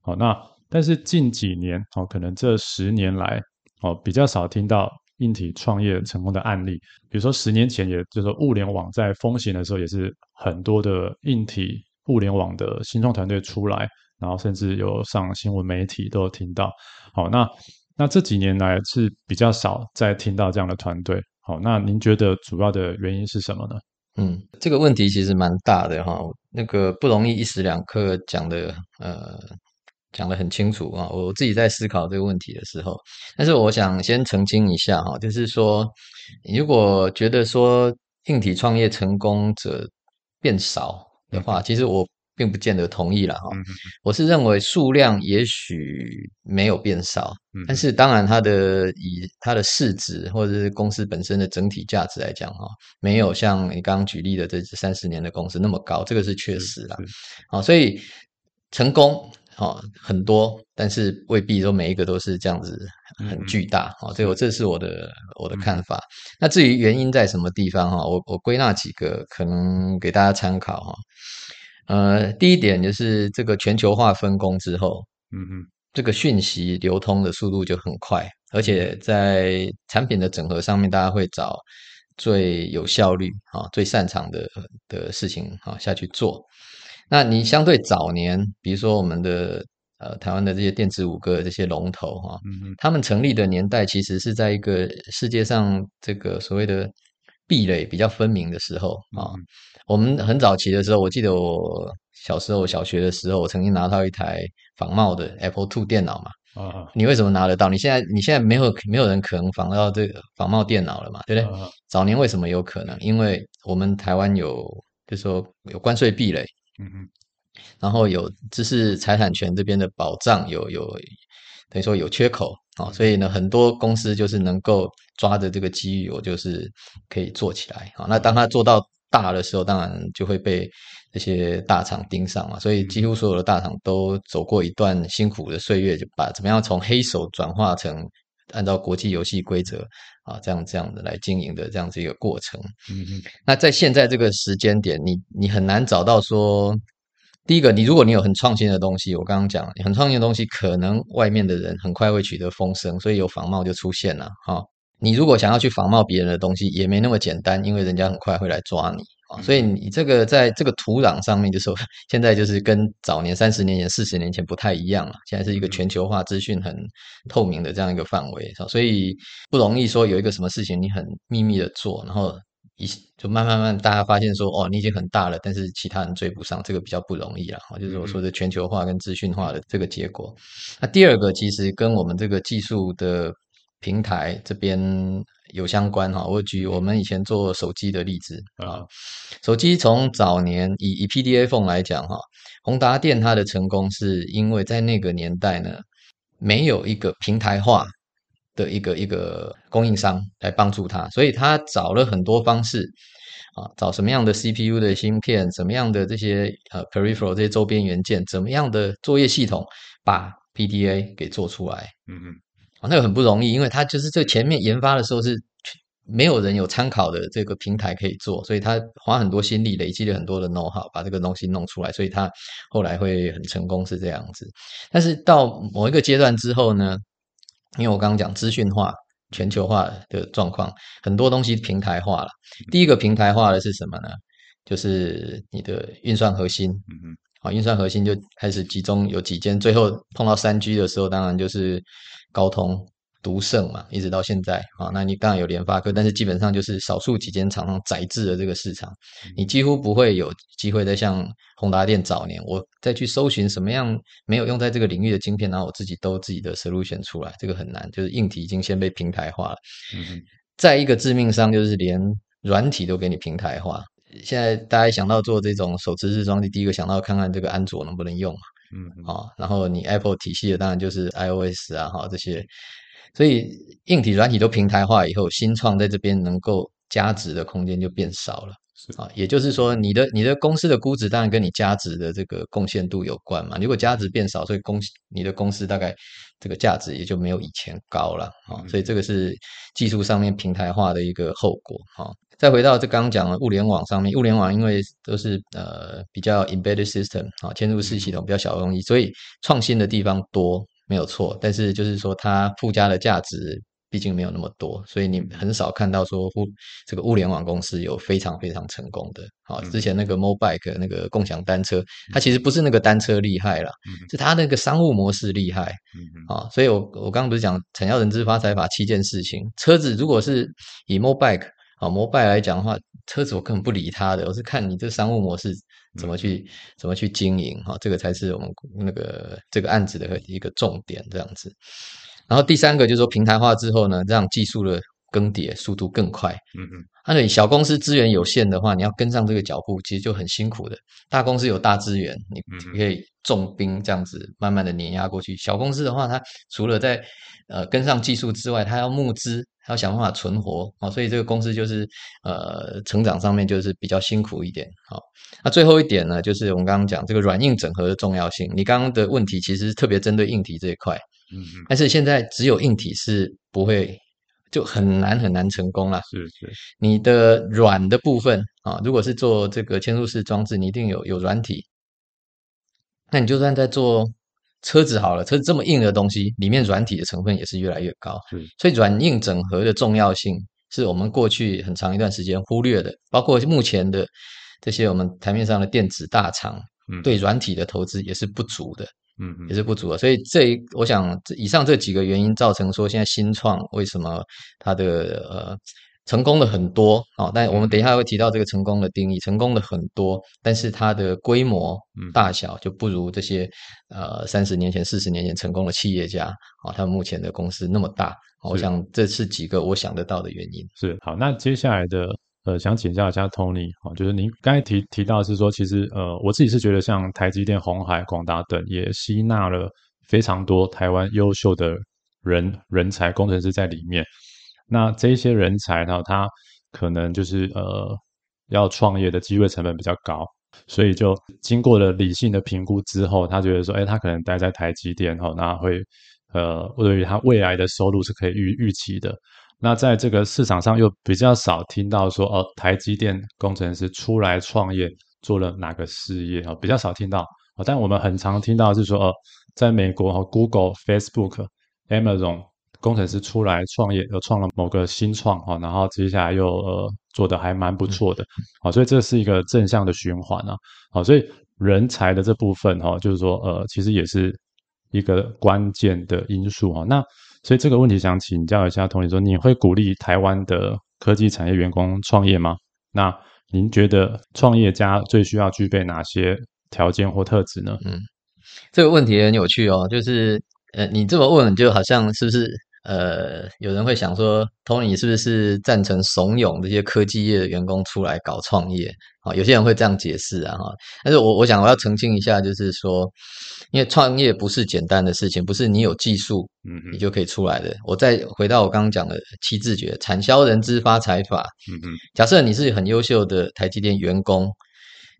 好，那但是近几年，哦，可能这十年来，哦，比较少听到硬体创业成功的案例。比如说十年前，也就是说物联网在风行的时候，也是很多的硬体物联网的新创团队出来，然后甚至有上新闻媒体都有听到。好，那那这几年来是比较少再听到这样的团队。好，那您觉得主要的原因是什么呢？嗯，这个问题其实蛮大的哈，那个不容易一时两刻讲的呃讲得很清楚啊。我自己在思考这个问题的时候，但是我想先澄清一下哈，就是说，如果觉得说硬体创业成功者变少的话，其实我。并不见得同意了哈，我是认为数量也许没有变少，但是当然它的以它的市值或者是公司本身的整体价值来讲哈，没有像你刚刚举例的这三十年的公司那么高，这个是确实啦。好，所以成功啊很多，但是未必说每一个都是这样子很巨大啊，这我这是我的我的看法。那至于原因在什么地方哈，我我归纳几个可能给大家参考哈。呃，第一点就是这个全球化分工之后，嗯嗯，这个讯息流通的速度就很快，而且在产品的整合上面，大家会找最有效率啊、最擅长的的事情啊下去做。那你相对早年，比如说我们的呃台湾的这些电子五哥这些龙头哈，嗯嗯，他们成立的年代其实是在一个世界上这个所谓的壁垒比较分明的时候啊。嗯我们很早期的时候，我记得我小时候小学的时候，我曾经拿到一台仿冒的 Apple Two 电脑嘛。啊，你为什么拿得到？你现在你现在没有没有人可能仿到这个仿冒电脑了嘛？对不对？早年为什么有可能？因为我们台湾有，就是说有关税壁垒，嗯嗯，然后有知识财产权这边的保障，有有等于说有缺口啊，所以呢，很多公司就是能够抓着这个机遇，我就是可以做起来啊。那当他做到。大的时候，当然就会被这些大厂盯上嘛，所以几乎所有的大厂都走过一段辛苦的岁月，就把怎么样从黑手转化成按照国际游戏规则啊，这样这样的来经营的这样子一个过程。嗯嗯。那在现在这个时间点，你你很难找到说第一个，你如果你有很创新的东西，我刚刚讲很创新的东西，可能外面的人很快会取得风声，所以有仿冒就出现了哈。你如果想要去仿冒别人的东西，也没那么简单，因为人家很快会来抓你啊。所以你这个在这个土壤上面，就是说现在就是跟早年三十年前、四十年前不太一样了。现在是一个全球化、资讯很透明的这样一个范围，所以不容易说有一个什么事情你很秘密的做，然后。一就慢慢慢，大家发现说，哦，你已经很大了，但是其他人追不上，这个比较不容易啊。就是我说的全球化跟资讯化的这个结果。那第二个其实跟我们这个技术的平台这边有相关哈。我举我们以前做手机的例子啊，手机从早年以以 PDA phone 来讲哈，宏达电它的成功是因为在那个年代呢，没有一个平台化。的一个一个供应商来帮助他，所以他找了很多方式啊，找什么样的 CPU 的芯片，什么样的这些呃 peripheral 这些周边元件，怎么样的作业系统把 PDA 给做出来。嗯嗯，啊，那个很不容易，因为他就是这前面研发的时候是没有人有参考的这个平台可以做，所以他花很多心力，累积了很多的 know how，把这个东西弄出来，所以他后来会很成功是这样子。但是到某一个阶段之后呢？因为我刚刚讲资讯化、全球化的状况，很多东西平台化了。第一个平台化的是什么呢？就是你的运算核心。嗯嗯，好，运算核心就开始集中有几间，最后碰到三 G 的时候，当然就是高通。独胜嘛，一直到现在啊，那你当然有联发科，但是基本上就是少数几间厂商宰制了这个市场，你几乎不会有机会再像宏达电早年，我再去搜寻什么样没有用在这个领域的晶片，然后我自己都自己的 solution 出来，这个很难，就是硬体已经先被平台化了。嗯，再一个致命伤就是连软体都给你平台化，现在大家想到做这种手持式装机，第一个想到看看这个安卓能不能用嘛，嗯，啊，然后你 Apple 体系的当然就是 iOS 啊，哈这些。所以硬体、软体都平台化以后，新创在这边能够加值的空间就变少了。啊，也就是说，你的你的公司的估值当然跟你加值的这个贡献度有关嘛。如果加值变少，所以公你的公司大概这个价值也就没有以前高了啊。所以这个是技术上面平台化的一个后果。哈，再回到这刚刚讲的物联网上面，物联网因为都是呃比较 embedded system 啊，嵌入式系统比较小的东西，所以创新的地方多。没有错，但是就是说它附加的价值毕竟没有那么多，所以你很少看到说互这个物联网公司有非常非常成功的。好，之前那个 Mobike 那个共享单车，它其实不是那个单车厉害啦，是它那个商务模式厉害。啊，所以我我刚刚不是讲产销人之发财法七件事情，车子如果是以 Mobike 啊 Mobike 来讲的话，车子我根本不理它的，我是看你这商务模式。怎么去怎么去经营哈，这个才是我们那个这个案子的一个重点这样子。然后第三个就是说平台化之后呢，让技术的更迭速度更快。嗯嗯。那你小公司资源有限的话，你要跟上这个脚步，其实就很辛苦的。大公司有大资源，你可以重兵这样子慢慢的碾压过去。小公司的话，它除了在呃跟上技术之外，它要募资。还要想办法存活啊，所以这个公司就是呃成长上面就是比较辛苦一点。好，那最后一点呢，就是我们刚刚讲这个软硬整合的重要性。你刚刚的问题其实特别针对硬体这一块，嗯嗯，但是现在只有硬体是不会就很难很难成功了。是是，你的软的部分啊，如果是做这个嵌入式装置，你一定有有软体，那你就算在做。车子好了，车子这么硬的东西，里面软体的成分也是越来越高。是，所以软硬整合的重要性是我们过去很长一段时间忽略的，包括目前的这些我们台面上的电子大厂，对软体的投资也是不足的，嗯，也是不足的。所以这一，我想以上这几个原因造成说，现在新创为什么它的呃。成功的很多啊，但我们等一下会提到这个成功的定义。成功的很多，但是它的规模大小就不如这些呃三十年前、四十年前成功的企业家啊，他们目前的公司那么大。我想这是几个我想得到的原因。是好，那接下来的呃，想请教一下 Tony 啊，就是您刚才提提到是说，其实呃，我自己是觉得像台积电、红海、广达等也吸纳了非常多台湾优秀的人人才、工程师在里面。那这些人才呢，他可能就是呃，要创业的机会成本比较高，所以就经过了理性的评估之后，他觉得说，哎，他可能待在台积电哈，那会呃，对于他未来的收入是可以预预期的。那在这个市场上又比较少听到说，哦，台积电工程师出来创业做了哪个事业啊，比较少听到。但我们很常听到是说，哦，在美国哈，Google、Facebook、Amazon 工程师出来创业，又创了某个新创哈，然后接下来又呃做的还蛮不错的，好，所以这是一个正向的循环啊，好，所以人才的这部分哈，就是说呃，其实也是一个关键的因素啊。那所以这个问题想请教一下 Tony 说，你会鼓励台湾的科技产业员工创业吗？那您觉得创业家最需要具备哪些条件或特质呢？嗯，这个问题很有趣哦，就是呃，你这么问，就好像是不是呃，有人会想说，Tony 是不是赞成怂恿这些科技业的员工出来搞创业？啊，有些人会这样解释啊，哈，但是我我想我要澄清一下，就是说，因为创业不是简单的事情，不是你有技术，嗯，你就可以出来的。我再回到我刚刚讲的七字诀：产销人资发财法。嗯嗯，假设你是很优秀的台积电员工。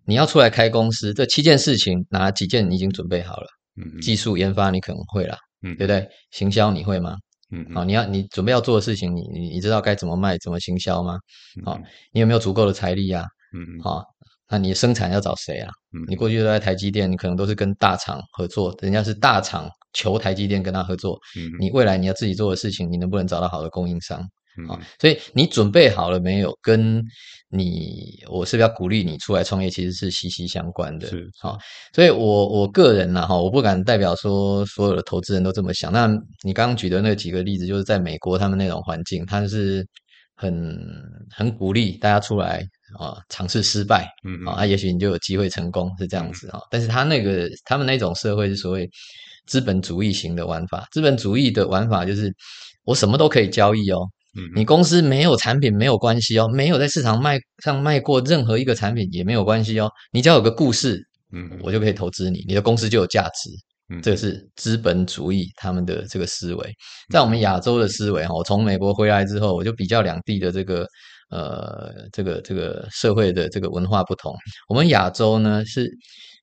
你要出来开公司，这七件事情哪几件你已经准备好了？嗯，技术研发你可能会了，嗯，对不对？行销你会吗？嗯，好，你要你准备要做的事情，你你你知道该怎么卖，怎么行销吗？好，你有没有足够的财力啊？嗯，好，那你生产要找谁啊？嗯，你过去都在台积电，你可能都是跟大厂合作，人家是大厂求台积电跟他合作，嗯，你未来你要自己做的事情，你能不能找到好的供应商？啊，所以你准备好了没有？跟你，我是不是要鼓励你出来创业？其实是息息相关的。是，好，所以我我个人呢，哈，我不敢代表说所有的投资人都这么想。那你刚刚举的那几个例子，就是在美国他们那种环境，他是很很鼓励大家出来啊，尝试失败，嗯啊，也许你就有机会成功，是这样子啊。但是他那个他们那种社会是所谓资本主义型的玩法，资本主义的玩法就是我什么都可以交易哦。你公司没有产品没有关系哦，没有在市场卖上卖过任何一个产品也没有关系哦，你只要有个故事，嗯，我就可以投资你，你的公司就有价值。嗯，这是资本主义他们的这个思维，在我们亚洲的思维哈，我从美国回来之后，我就比较两地的这个呃这个这个社会的这个文化不同。我们亚洲呢是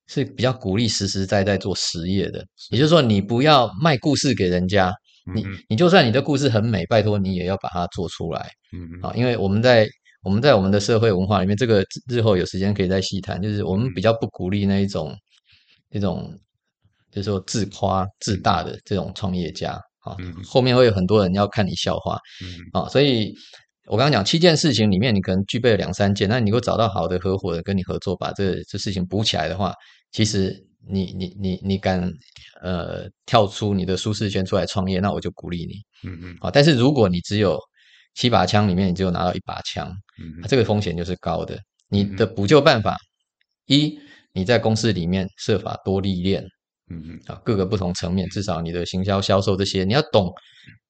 是比较鼓励实实在在做实业的，也就是说你不要卖故事给人家。你你就算你的故事很美，拜托你也要把它做出来，嗯嗯，啊，因为我们在我们在我们的社会文化里面，这个日后有时间可以再细谈，就是我们比较不鼓励那一种那种就是说自夸自大的这种创业家啊，后面会有很多人要看你笑话，嗯。啊，所以我刚刚讲七件事情里面，你可能具备了两三件，那你如果找到好的合伙人跟你合作，把这这事情补起来的话，其实。你你你你敢呃跳出你的舒适圈出来创业，那我就鼓励你。嗯嗯。啊，但是如果你只有七把枪里面，你只有拿到一把枪，嗯，这个风险就是高的。你的补救办法，一，你在公司里面设法多历练，嗯嗯，啊，各个不同层面，至少你的行销、销售这些，你要懂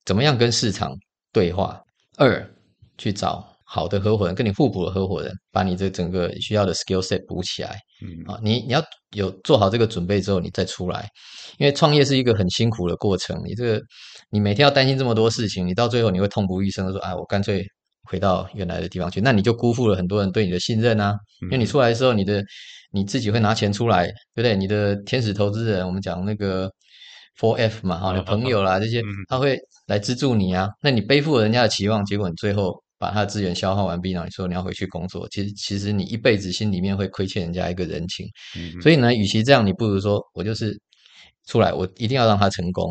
怎么样跟市场对话。二，去找。好的合伙人，跟你互补的合伙人，把你这整个需要的 skill set 补起来。嗯啊，你你要有做好这个准备之后，你再出来。因为创业是一个很辛苦的过程，你这个你每天要担心这么多事情，你到最后你会痛不欲生，说啊，我干脆回到原来的地方去。那你就辜负了很多人对你的信任啊。因为你出来的时候，你的你自己会拿钱出来，对不对？你的天使投资人，我们讲那个 Four F 嘛，哈，你朋友啦这些，他会来资助你啊。那你背负了人家的期望，结果你最后。把他的资源消耗完毕，然后你说你要回去工作，其实其实你一辈子心里面会亏欠人家一个人情，嗯、所以呢，与其这样，你不如说我就是出来，我一定要让他成功。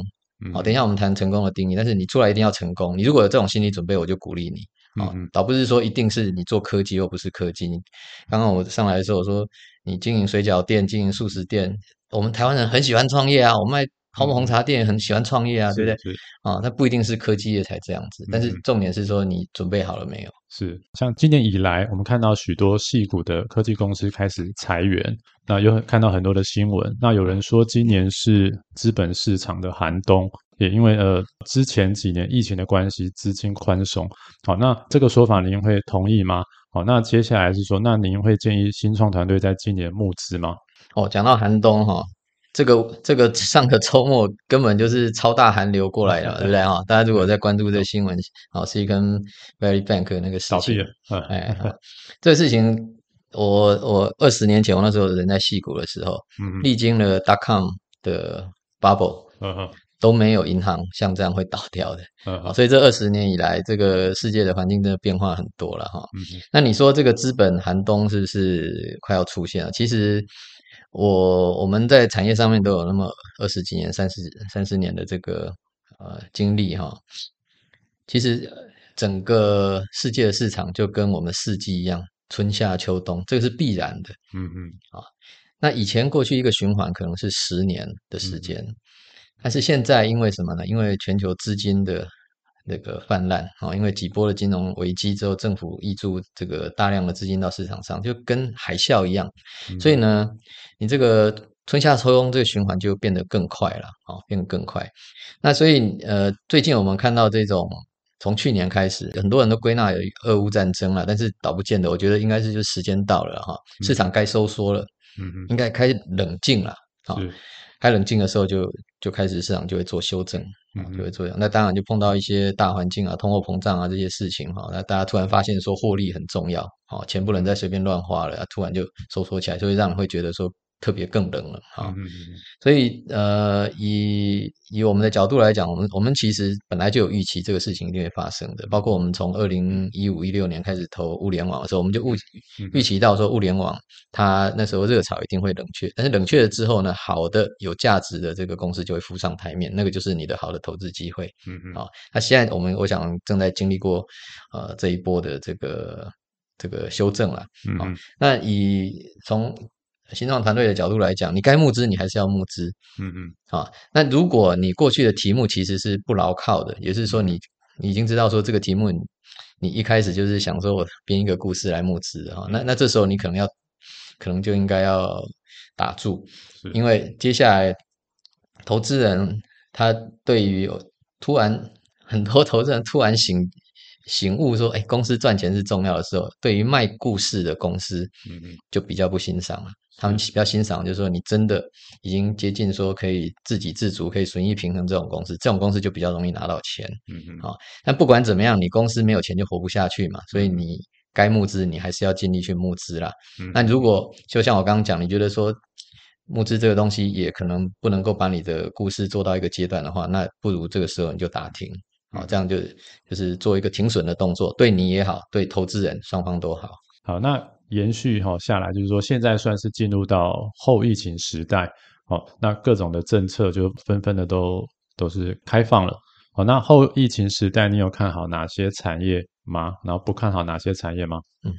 好、嗯，等一下我们谈成功的定义，但是你出来一定要成功。你如果有这种心理准备，我就鼓励你。啊、嗯，倒不是说一定是你做科技又不是科技。刚刚我上来的时候我说，你经营水饺店、经营素食店，我们台湾人很喜欢创业啊，我卖。泡沫红茶店很喜欢创业啊，对不对？啊，那不一定是科技业才这样子，但是重点是说你准备好了没有？是，像今年以来，我们看到许多细股的科技公司开始裁员，那又看到很多的新闻。那有人说今年是资本市场的寒冬，也因为呃之前几年疫情的关系，资金宽松。好，那这个说法您会同意吗？好，那接下来是说，那您会建议新创团队在今年募资吗？哦，讲到寒冬哈。这个这个上个周末根本就是超大寒流过来了，对不对哈？大家如果在关注这个新闻，啊，Silicon Valley Bank 那个事情，哎，这个事情，我我二十年前我那时候人在戏谷的时候，历经了 dot-com 的 bubble，都没有银行像这样会倒掉的，嗯所以这二十年以来，这个世界的环境真的变化很多了哈。那你说这个资本寒冬是不是快要出现了？其实。我我们在产业上面都有那么二十几年、三十三十年的这个呃经历哈。其实整个世界的市场就跟我们四季一样，春夏秋冬，这个是必然的。嗯嗯啊，那以前过去一个循环可能是十年的时间，嗯、但是现在因为什么呢？因为全球资金的那个泛滥啊，因为几波的金融危机之后，政府挹注这个大量的资金到市场上，就跟海啸一样。嗯、所以呢，你这个春夏秋冬这个循环就变得更快了啊，变得更快。那所以呃，最近我们看到这种从去年开始，很多人都归纳有俄乌战争了，但是倒不见得。我觉得应该是就时间到了哈，市场该收缩了，嗯嗯，应该开始冷静了啊。开冷静的时候就，就就开始市场就会做修正，嗯，就会做。那当然就碰到一些大环境啊，通货膨胀啊这些事情哈。那大家突然发现说获利很重要，哦，钱不能再随便乱花了，突然就收缩起来，就会让人会觉得说。特别更冷了啊，所以呃，以以我们的角度来讲，我们我们其实本来就有预期这个事情一定会发生的。包括我们从二零一五一六年开始投物联网的时候，我们就预预期到说物联网它那时候热潮一定会冷却，但是冷却了之后呢，好的有价值的这个公司就会浮上台面，那个就是你的好的投资机会。嗯嗯，啊，那现在我们我想正在经历过呃这一波的这个这个修正了。嗯，那以从新创团队的角度来讲，你该募资，你还是要募资。嗯嗯，啊，那如果你过去的题目其实是不牢靠的，也就是说你你已经知道说这个题目你，你一开始就是想说我编一个故事来募资啊，那那这时候你可能要可能就应该要打住，因为接下来投资人他对于突然很多投资人突然醒醒悟说，哎，公司赚钱是重要的时候，对于卖故事的公司，嗯嗯，就比较不欣赏了。他们比较欣赏，就是说你真的已经接近说可以自给自足、可以损益平衡这种公司，这种公司就比较容易拿到钱。嗯嗯。好，但不管怎么样，你公司没有钱就活不下去嘛，所以你该募资，你还是要尽力去募资啦。嗯。那如果就像我刚刚讲，你觉得说募资这个东西也可能不能够把你的故事做到一个阶段的话，那不如这个时候你就打停。好，这样就就是做一个停损的动作，对你也好，对投资人双方都好。好，那。延续哈下来，就是说现在算是进入到后疫情时代，好，那各种的政策就纷纷的都都是开放了，好，那后疫情时代你有看好哪些产业吗？然后不看好哪些产业吗？嗯，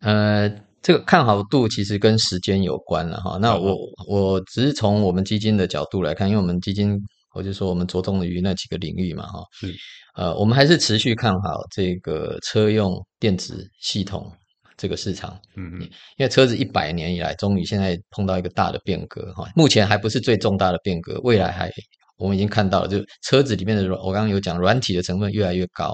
呃，这个看好度其实跟时间有关了哈。那我我只是从我们基金的角度来看，因为我们基金我就说我们着重于那几个领域嘛哈。是，呃，我们还是持续看好这个车用电子系统。这个市场，嗯嗯，因为车子一百年以来，终于现在碰到一个大的变革哈。目前还不是最重大的变革，未来还我们已经看到了，就车子里面的软，我刚刚有讲软体的成分越来越高。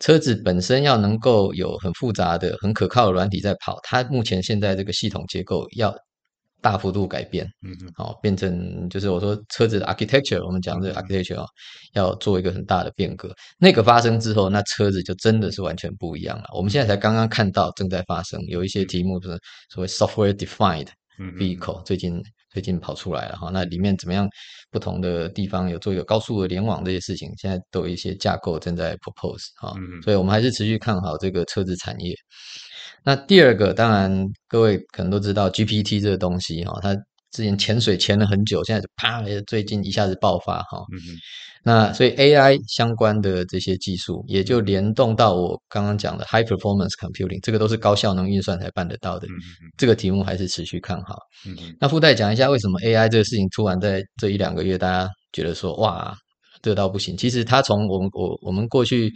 车子本身要能够有很复杂的、很可靠的软体在跑，它目前现在这个系统结构要。大幅度改变，嗯嗯，好，变成就是我说车子的 architecture，我们讲这个 architecture 啊，要做一个很大的变革。那个发生之后，那车子就真的是完全不一样了。我们现在才刚刚看到正在发生，有一些题目是所谓 software defined vehicle，最近最近跑出来了哈。那里面怎么样？不同的地方有做一个高速的联网这些事情，现在都有一些架构正在 propose 哈。所以我们还是持续看好这个车子产业。那第二个，当然各位可能都知道 GPT 这个东西哈，它之前潜水潜了很久，现在就啪，最近一下子爆发哈。嗯。那所以 AI 相关的这些技术，也就联动到我刚刚讲的 High Performance Computing，这个都是高效能运算才办得到的。这个题目还是持续看好。嗯。那附带讲一下，为什么 AI 这个事情突然在这一两个月，大家觉得说哇，这到不行？其实它从我们我我们过去。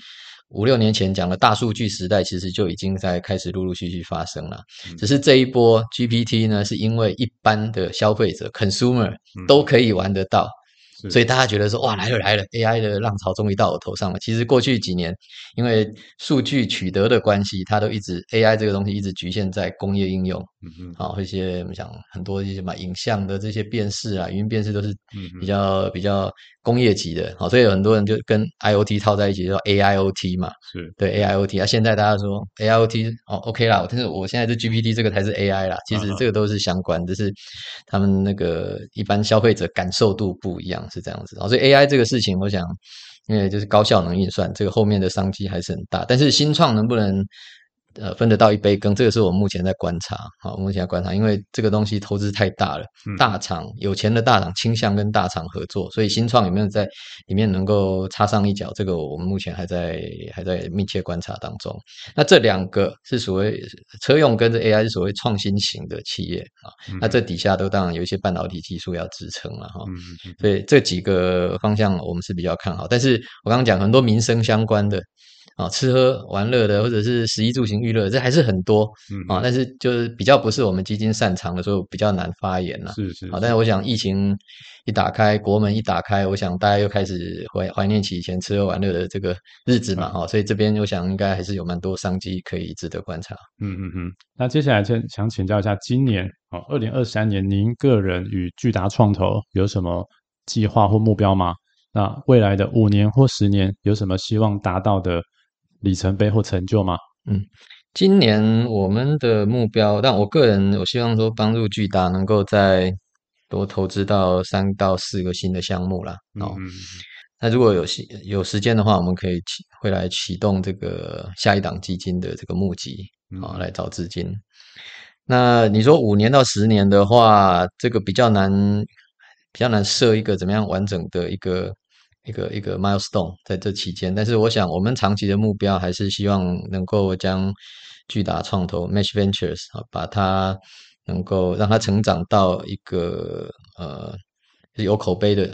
五六年前讲的大数据时代，其实就已经在开始陆陆续续发生了。只是这一波 GPT 呢，是因为一般的消费者 consumer 都可以玩得到。所以大家觉得说哇，来了来了，AI 的浪潮终于到我头上了。其实过去几年，因为数据取得的关系，它都一直 AI 这个东西一直局限在工业应用。嗯嗯。好，一些我们讲很多一些什么影像的这些辨识啊，语音辨识都是比较比较工业级的。好，所以有很多人就跟 IoT 套在一起，叫 AIoT 嘛。是。对 AIoT 啊，现在大家说 AIoT 哦 OK 啦，但是我现在这 GPT 这个才是 AI 啦。其实这个都是相关，只是他们那个一般消费者感受度不一样。是这样子，所以 AI 这个事情，我想，因为就是高效能运算，这个后面的商机还是很大。但是新创能不能呃，分得到一杯羹，这个是我们目前在观察，好，目前在观察，因为这个东西投资太大了，嗯、大厂有钱的大厂倾向跟大厂合作，所以新创有没有在里面能够插上一脚，这个我们目前还在还在密切观察当中。那这两个是所谓车用跟这 AI 是所谓创新型的企业啊，嗯、那这底下都当然有一些半导体技术要支撑了哈，嗯、所以这几个方向我们是比较看好。但是我刚刚讲很多民生相关的。啊，吃喝玩乐的，或者是食衣住行娱乐，这还是很多，嗯啊，但是就是比较不是我们基金擅长的，所以比较难发言了。是是，是。啊，但是我想疫情一打开，国门一打开，我想大家又开始怀怀念起以前吃喝玩乐的这个日子嘛，哈、嗯，所以这边我想应该还是有蛮多商机可以值得观察。嗯嗯嗯。那接下来想想请教一下，今年啊，二零二三年，您个人与巨达创投有什么计划或目标吗？那未来的五年或十年有什么希望达到的？里程碑或成就吗？嗯，今年我们的目标，但我个人我希望说帮助巨大能够再多投资到三到四个新的项目啦。哦，嗯、那如果有时有时间的话，我们可以启会来启动这个下一档基金的这个募集啊，嗯、来找资金。那你说五年到十年的话，这个比较难，比较难设一个怎么样完整的一个。一个一个 milestone 在这期间，但是我想我们长期的目标还是希望能够将巨达创投 Mesh Ventures 啊，把它能够让它成长到一个呃有口碑的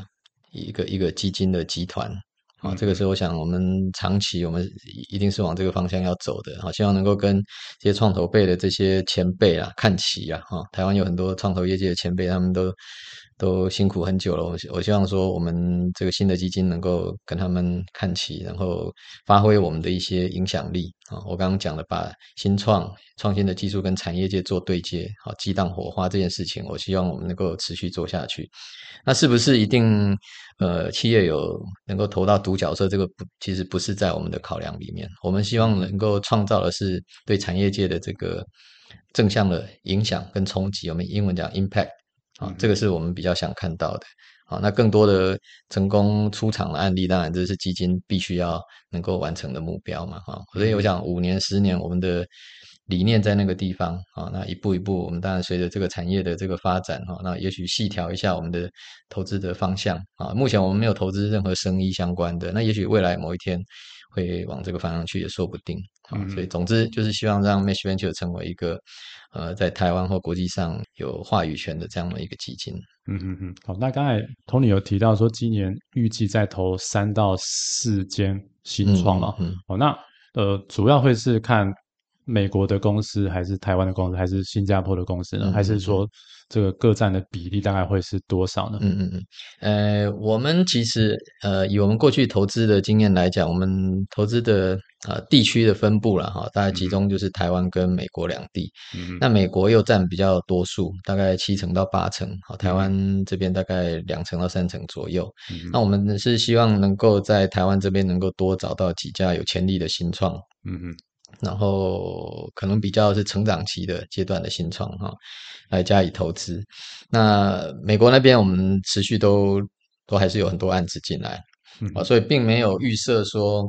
一个一个基金的集团。啊，这个是我想我们长期我们一定是往这个方向要走的。啊，希望能够跟这些创投辈的这些前辈啊看齐啊，哈，台湾有很多创投业界的前辈，他们都。都辛苦很久了，我我希望说我们这个新的基金能够跟他们看齐，然后发挥我们的一些影响力啊。我刚刚讲的把新创创新的技术跟产业界做对接，好激荡火花这件事情，我希望我们能够持续做下去。那是不是一定呃企业有能够投到独角兽？这个不其实不是在我们的考量里面。我们希望能够创造的是对产业界的这个正向的影响跟冲击。我们英文讲 impact。啊，这个是我们比较想看到的。啊，那更多的成功出场的案例，当然这是基金必须要能够完成的目标嘛。哈，所以我想五年、十年，我们的理念在那个地方。啊，那一步一步，我们当然随着这个产业的这个发展，哈，那也许细调一下我们的投资的方向。啊，目前我们没有投资任何生意相关的，那也许未来某一天会往这个方向去也说不定。啊，所以总之就是希望让 Mesh Venture 成为一个。呃，在台湾或国际上有话语权的这样的一个基金，嗯嗯嗯，好，那刚才 Tony 有提到说，今年预计在投三到四间新创了，嗯，嗯，好，那呃，主要会是看美国的公司，还是台湾的公司，还是新加坡的公司呢？还是说？这个各占的比例大概会是多少呢？嗯嗯嗯，呃，我们其实呃，以我们过去投资的经验来讲，我们投资的呃地区的分布了哈，大概集中就是台湾跟美国两地。嗯嗯。那美国又占比较多数，大概七成到八成，好，台湾这边大概两成到三成左右。嗯嗯。那我们是希望能够在台湾这边能够多找到几家有潜力的新创。嗯嗯。然后可能比较是成长期的阶段的新创哈，来加以投资。那美国那边我们持续都都还是有很多案子进来，啊，所以并没有预设说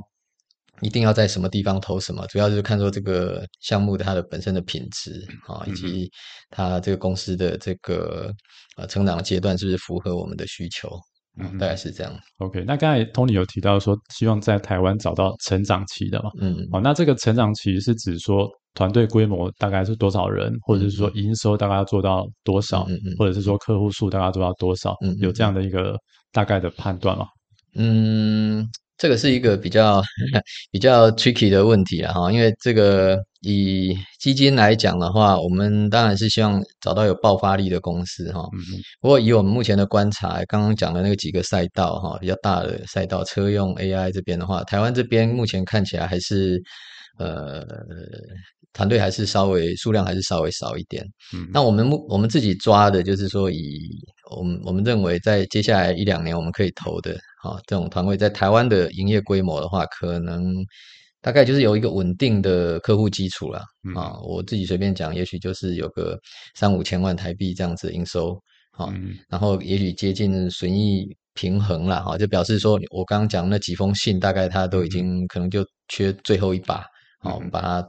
一定要在什么地方投什么，主要就是看说这个项目的它的本身的品质啊，以及它这个公司的这个呃成长的阶段是不是符合我们的需求。嗯，大概是这样。OK，那刚才 Tony 有提到说，希望在台湾找到成长期的嘛？嗯，好，那这个成长期是指说团队规模大概是多少人，或者是说营收大概要做到多少，嗯嗯，或者是说客户数大概要做到多少？嗯，有这样的一个大概的判断吗？嗯。这个是一个比较 比较 tricky 的问题了哈，因为这个以基金来讲的话，我们当然是希望找到有爆发力的公司哈。不过以我们目前的观察，刚刚讲的那个几个赛道哈，比较大的赛道，车用 AI 这边的话，台湾这边目前看起来还是呃。团队还是稍微数量还是稍微少一点，嗯，那我们目我们自己抓的就是说，以我们我们认为在接下来一两年我们可以投的啊，这种团队在台湾的营业规模的话，可能大概就是有一个稳定的客户基础了啊。我自己随便讲，也许就是有个三五千万台币这样子营收啊，然后也许接近损益平衡了哈，就表示说我刚刚讲那几封信，大概他都已经可能就缺最后一把。好，我们把它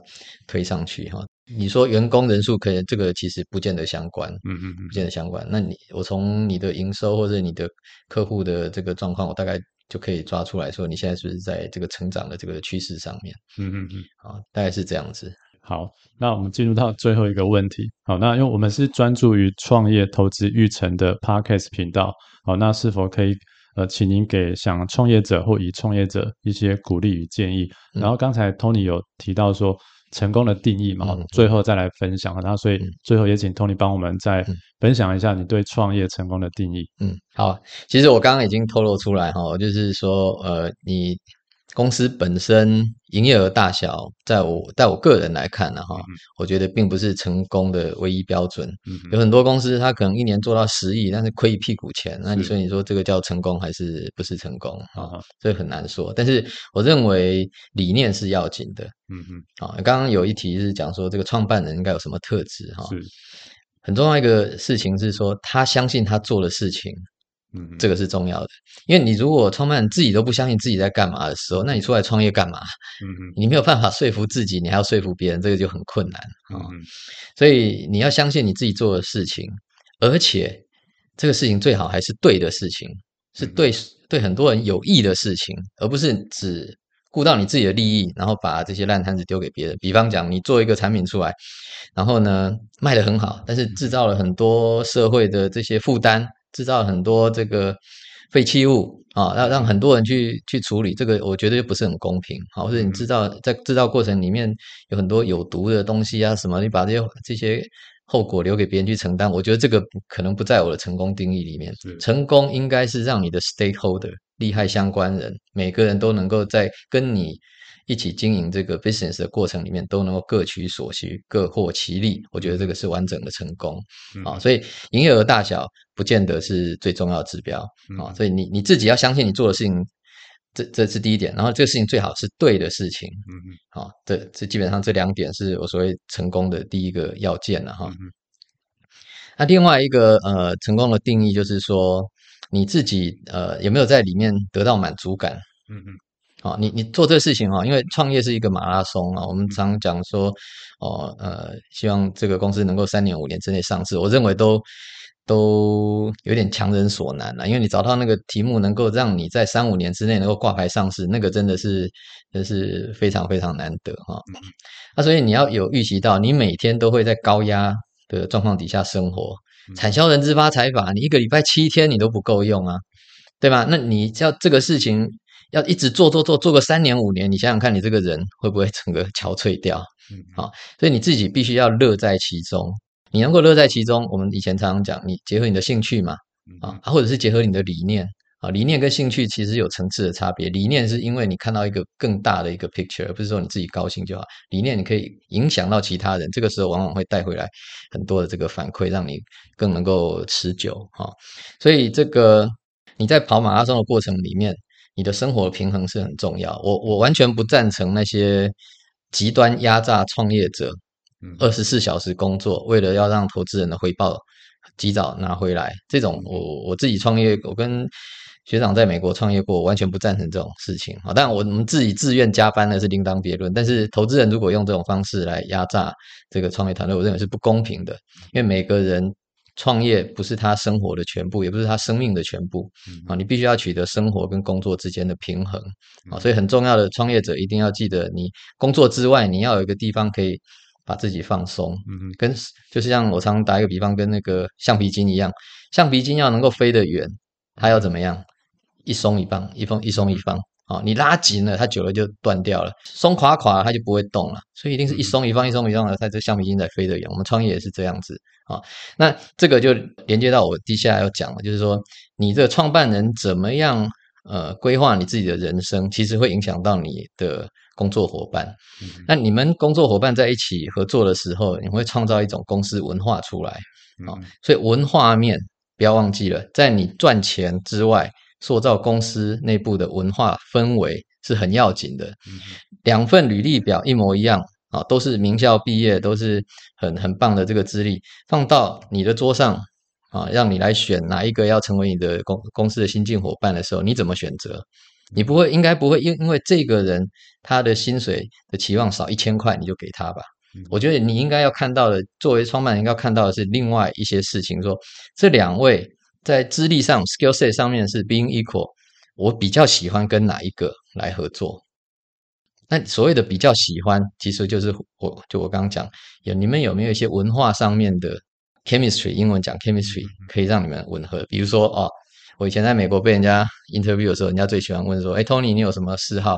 推上去哈。你说员工人数可以，这个其实不见得相关，嗯嗯嗯，不见得相关。那你我从你的营收或者你的客户的这个状况，我大概就可以抓出来说，你现在是不是在这个成长的这个趋势上面？嗯嗯嗯，好，大概是这样子。好，那我们进入到最后一个问题。好，那因为我们是专注于创业投资育成的 Podcast 频道，好，那是否可以呃，请您给想创业者或已创业者一些鼓励与建议？嗯、然后刚才 Tony 有提到说成功的定义嘛，嗯、最后再来分享。那所以最后也请 Tony 帮我们再分享一下你对创业成功的定义。嗯，好，其实我刚刚已经透露出来哈，就是说呃，你。公司本身营业额大小，在我在我个人来看呢，哈，我觉得并不是成功的唯一标准。有很多公司，它可能一年做到十亿，但是亏一屁股钱。那你说，你说这个叫成功还是不是成功啊？这很难说。但是我认为理念是要紧的。嗯嗯。啊，刚刚有一题是讲说这个创办人应该有什么特质哈？是。很重要一个事情是说，他相信他做的事情。嗯，这个是重要的，因为你如果创办人自己都不相信自己在干嘛的时候，那你出来创业干嘛？嗯嗯，你没有办法说服自己，你还要说服别人，这个就很困难啊。哦，嗯，所以你要相信你自己做的事情，而且这个事情最好还是对的事情，是对对很多人有益的事情，而不是只顾到你自己的利益，然后把这些烂摊子丢给别人。比方讲，你做一个产品出来，然后呢卖得很好，但是制造了很多社会的这些负担。制造很多这个废弃物啊，让让很多人去去处理，这个我觉得就不是很公平。好，或者你制造在制造过程里面有很多有毒的东西啊什么，你把这些这些后果留给别人去承担，我觉得这个可能不在我的成功定义里面。成功应该是让你的 stakeholder 利害相关人每个人都能够在跟你。一起经营这个 business 的过程里面，都能够各取所需，各获其利。我觉得这个是完整的成功啊、嗯。所以营业额大小不见得是最重要的指标啊、嗯。所以你你自己要相信你做的事情，这这是第一点。然后这个事情最好是对的事情。嗯嗯。好，这这基本上这两点是我所谓成功的第一个要件了哈。嗯。那另外一个呃成功的定义就是说，你自己呃有没有在里面得到满足感？嗯嗯。好，你你做这个事情哈，因为创业是一个马拉松啊。我们常讲说，哦呃，希望这个公司能够三年五年之内上市。我认为都都有点强人所难了，因为你找到那个题目能够让你在三五年之内能够挂牌上市，那个真的是真是非常非常难得哈。那所以你要有预习到，你每天都会在高压的状况底下生活。产销人之发财法，你一个礼拜七天你都不够用啊，对吧？那你叫这个事情。要一直做做做做个三年五年，你想想看，你这个人会不会整个憔悴掉？嗯，好，所以你自己必须要乐在其中。你能够乐在其中，我们以前常常讲，你结合你的兴趣嘛，啊，或者是结合你的理念啊，理念跟兴趣其实有层次的差别。理念是因为你看到一个更大的一个 picture，而不是说你自己高兴就好。理念你可以影响到其他人，这个时候往往会带回来很多的这个反馈，让你更能够持久。哈，所以这个你在跑马拉松的过程里面。你的生活平衡是很重要，我我完全不赞成那些极端压榨创业者，二十四小时工作，为了要让投资人的回报及早拿回来，这种我我自己创业，我跟学长在美国创业过，我完全不赞成这种事情。啊。但我们自己自愿加班那是另当别论，但是投资人如果用这种方式来压榨这个创业团队，我认为是不公平的，因为每个人。创业不是他生活的全部，也不是他生命的全部啊！你必须要取得生活跟工作之间的平衡啊！所以很重要的创业者一定要记得，你工作之外，你要有一个地方可以把自己放松。嗯，跟就是像我常打一个比方，跟那个橡皮筋一样，橡皮筋要能够飞得远，它要怎么样？一松一放，一松一松一放。啊，你拉紧了，它久了就断掉了；松垮垮，它就不会动了。所以一定是一松一放，一松一放的，它这橡皮筋在飞着一样。我们创业也是这样子啊。那这个就连接到我接下来要讲的，就是说你这个创办人怎么样呃规划你自己的人生，其实会影响到你的工作伙伴。嗯。那你们工作伙伴在一起合作的时候，你会创造一种公司文化出来啊。所以文化面不要忘记了，在你赚钱之外。塑造公司内部的文化氛围是很要紧的。两份履历表一模一样啊，都是名校毕业，都是很很棒的这个资历，放到你的桌上啊，让你来选哪一个要成为你的公公司的新进伙伴的时候，你怎么选择？你不会，应该不会因因为这个人他的薪水的期望少一千块，你就给他吧。嗯、我觉得你应该要看到的，作为创办人应该要看到的是另外一些事情说，说这两位在资历上 skill set 上面是 being equal，我比较喜欢跟哪一个来合作。那所谓的比较喜欢，其实就是我就我刚刚讲，有你们有没有一些文化上面的 chemistry，英文讲 chemistry，可以让你们吻合。比如说哦，我以前在美国被人家 interview 的时候，人家最喜欢问说，哎，Tony，你有什么嗜好？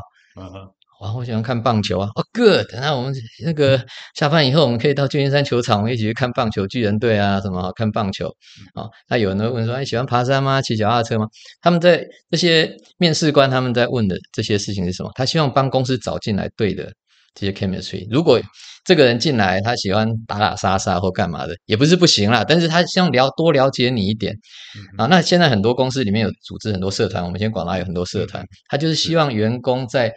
嗯哼。啊，我喜欢看棒球啊！哦，good，那我们那个 下班以后，我们可以到旧金山球场，我们一起去看棒球，巨人队啊什么，看棒球啊。那有人会问说，哎，喜欢爬山吗？骑脚踏车吗？他们在这些面试官他们在问的这些事情是什么？他希望帮公司找进来对的这些 chemistry。如果这个人进来，他喜欢打打杀杀或干嘛的，也不是不行啦。但是他希望了多了解你一点啊。那现在很多公司里面有组织很多社团，我们先广大有很多社团，他就是希望员工在。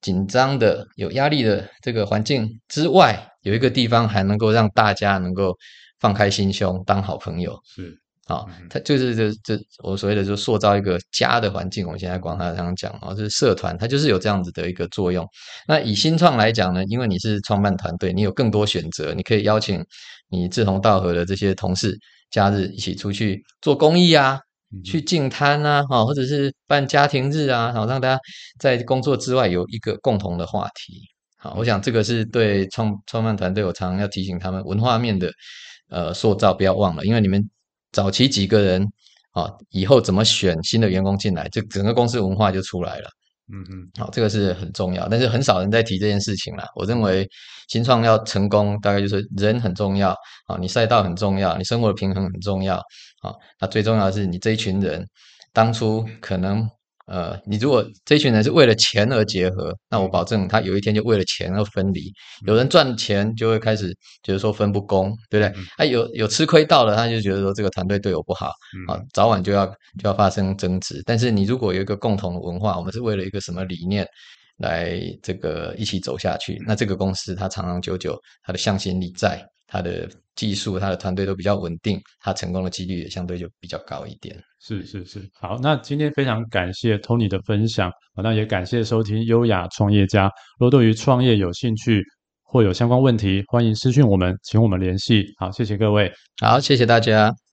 紧张的、有压力的这个环境之外，有一个地方还能够让大家能够放开心胸，当好朋友。是啊，它就是这这我所谓的就塑造一个家的环境。我们现在广大上讲啊，就是社团，它就是有这样子的一个作用。那以新创来讲呢，因为你是创办团队，你有更多选择，你可以邀请你志同道合的这些同事，假日一起出去做公益啊。去进摊啊，哈，或者是办家庭日啊，好让大家在工作之外有一个共同的话题。好，我想这个是对创创办团队，我常常要提醒他们文化面的呃塑造，不要忘了，因为你们早期几个人啊，以后怎么选新的员工进来，这整个公司文化就出来了。嗯嗯，好，这个是很重要，但是很少人在提这件事情啦。我认为新创要成功，大概就是人很重要啊，你赛道很重要，你生活的平衡很重要啊。那最重要的是你这一群人当初可能。呃，你如果这群人是为了钱而结合，那我保证他有一天就为了钱而分离。有人赚钱就会开始觉得说分不公，对不对？他、啊、有有吃亏到了，他就觉得说这个团队对我不好啊，早晚就要就要发生争执。但是你如果有一个共同的文化，我们是为了一个什么理念来这个一起走下去，那这个公司它长长久久，它的向心力在。他的技术、他的团队都比较稳定，他成功的几率也相对就比较高一点。是是是，好，那今天非常感谢 Tony 的分享，那也感谢收听优雅创业家。如果对于创业有兴趣或有相关问题，欢迎私讯我们，请我们联系。好，谢谢各位。好，谢谢大家。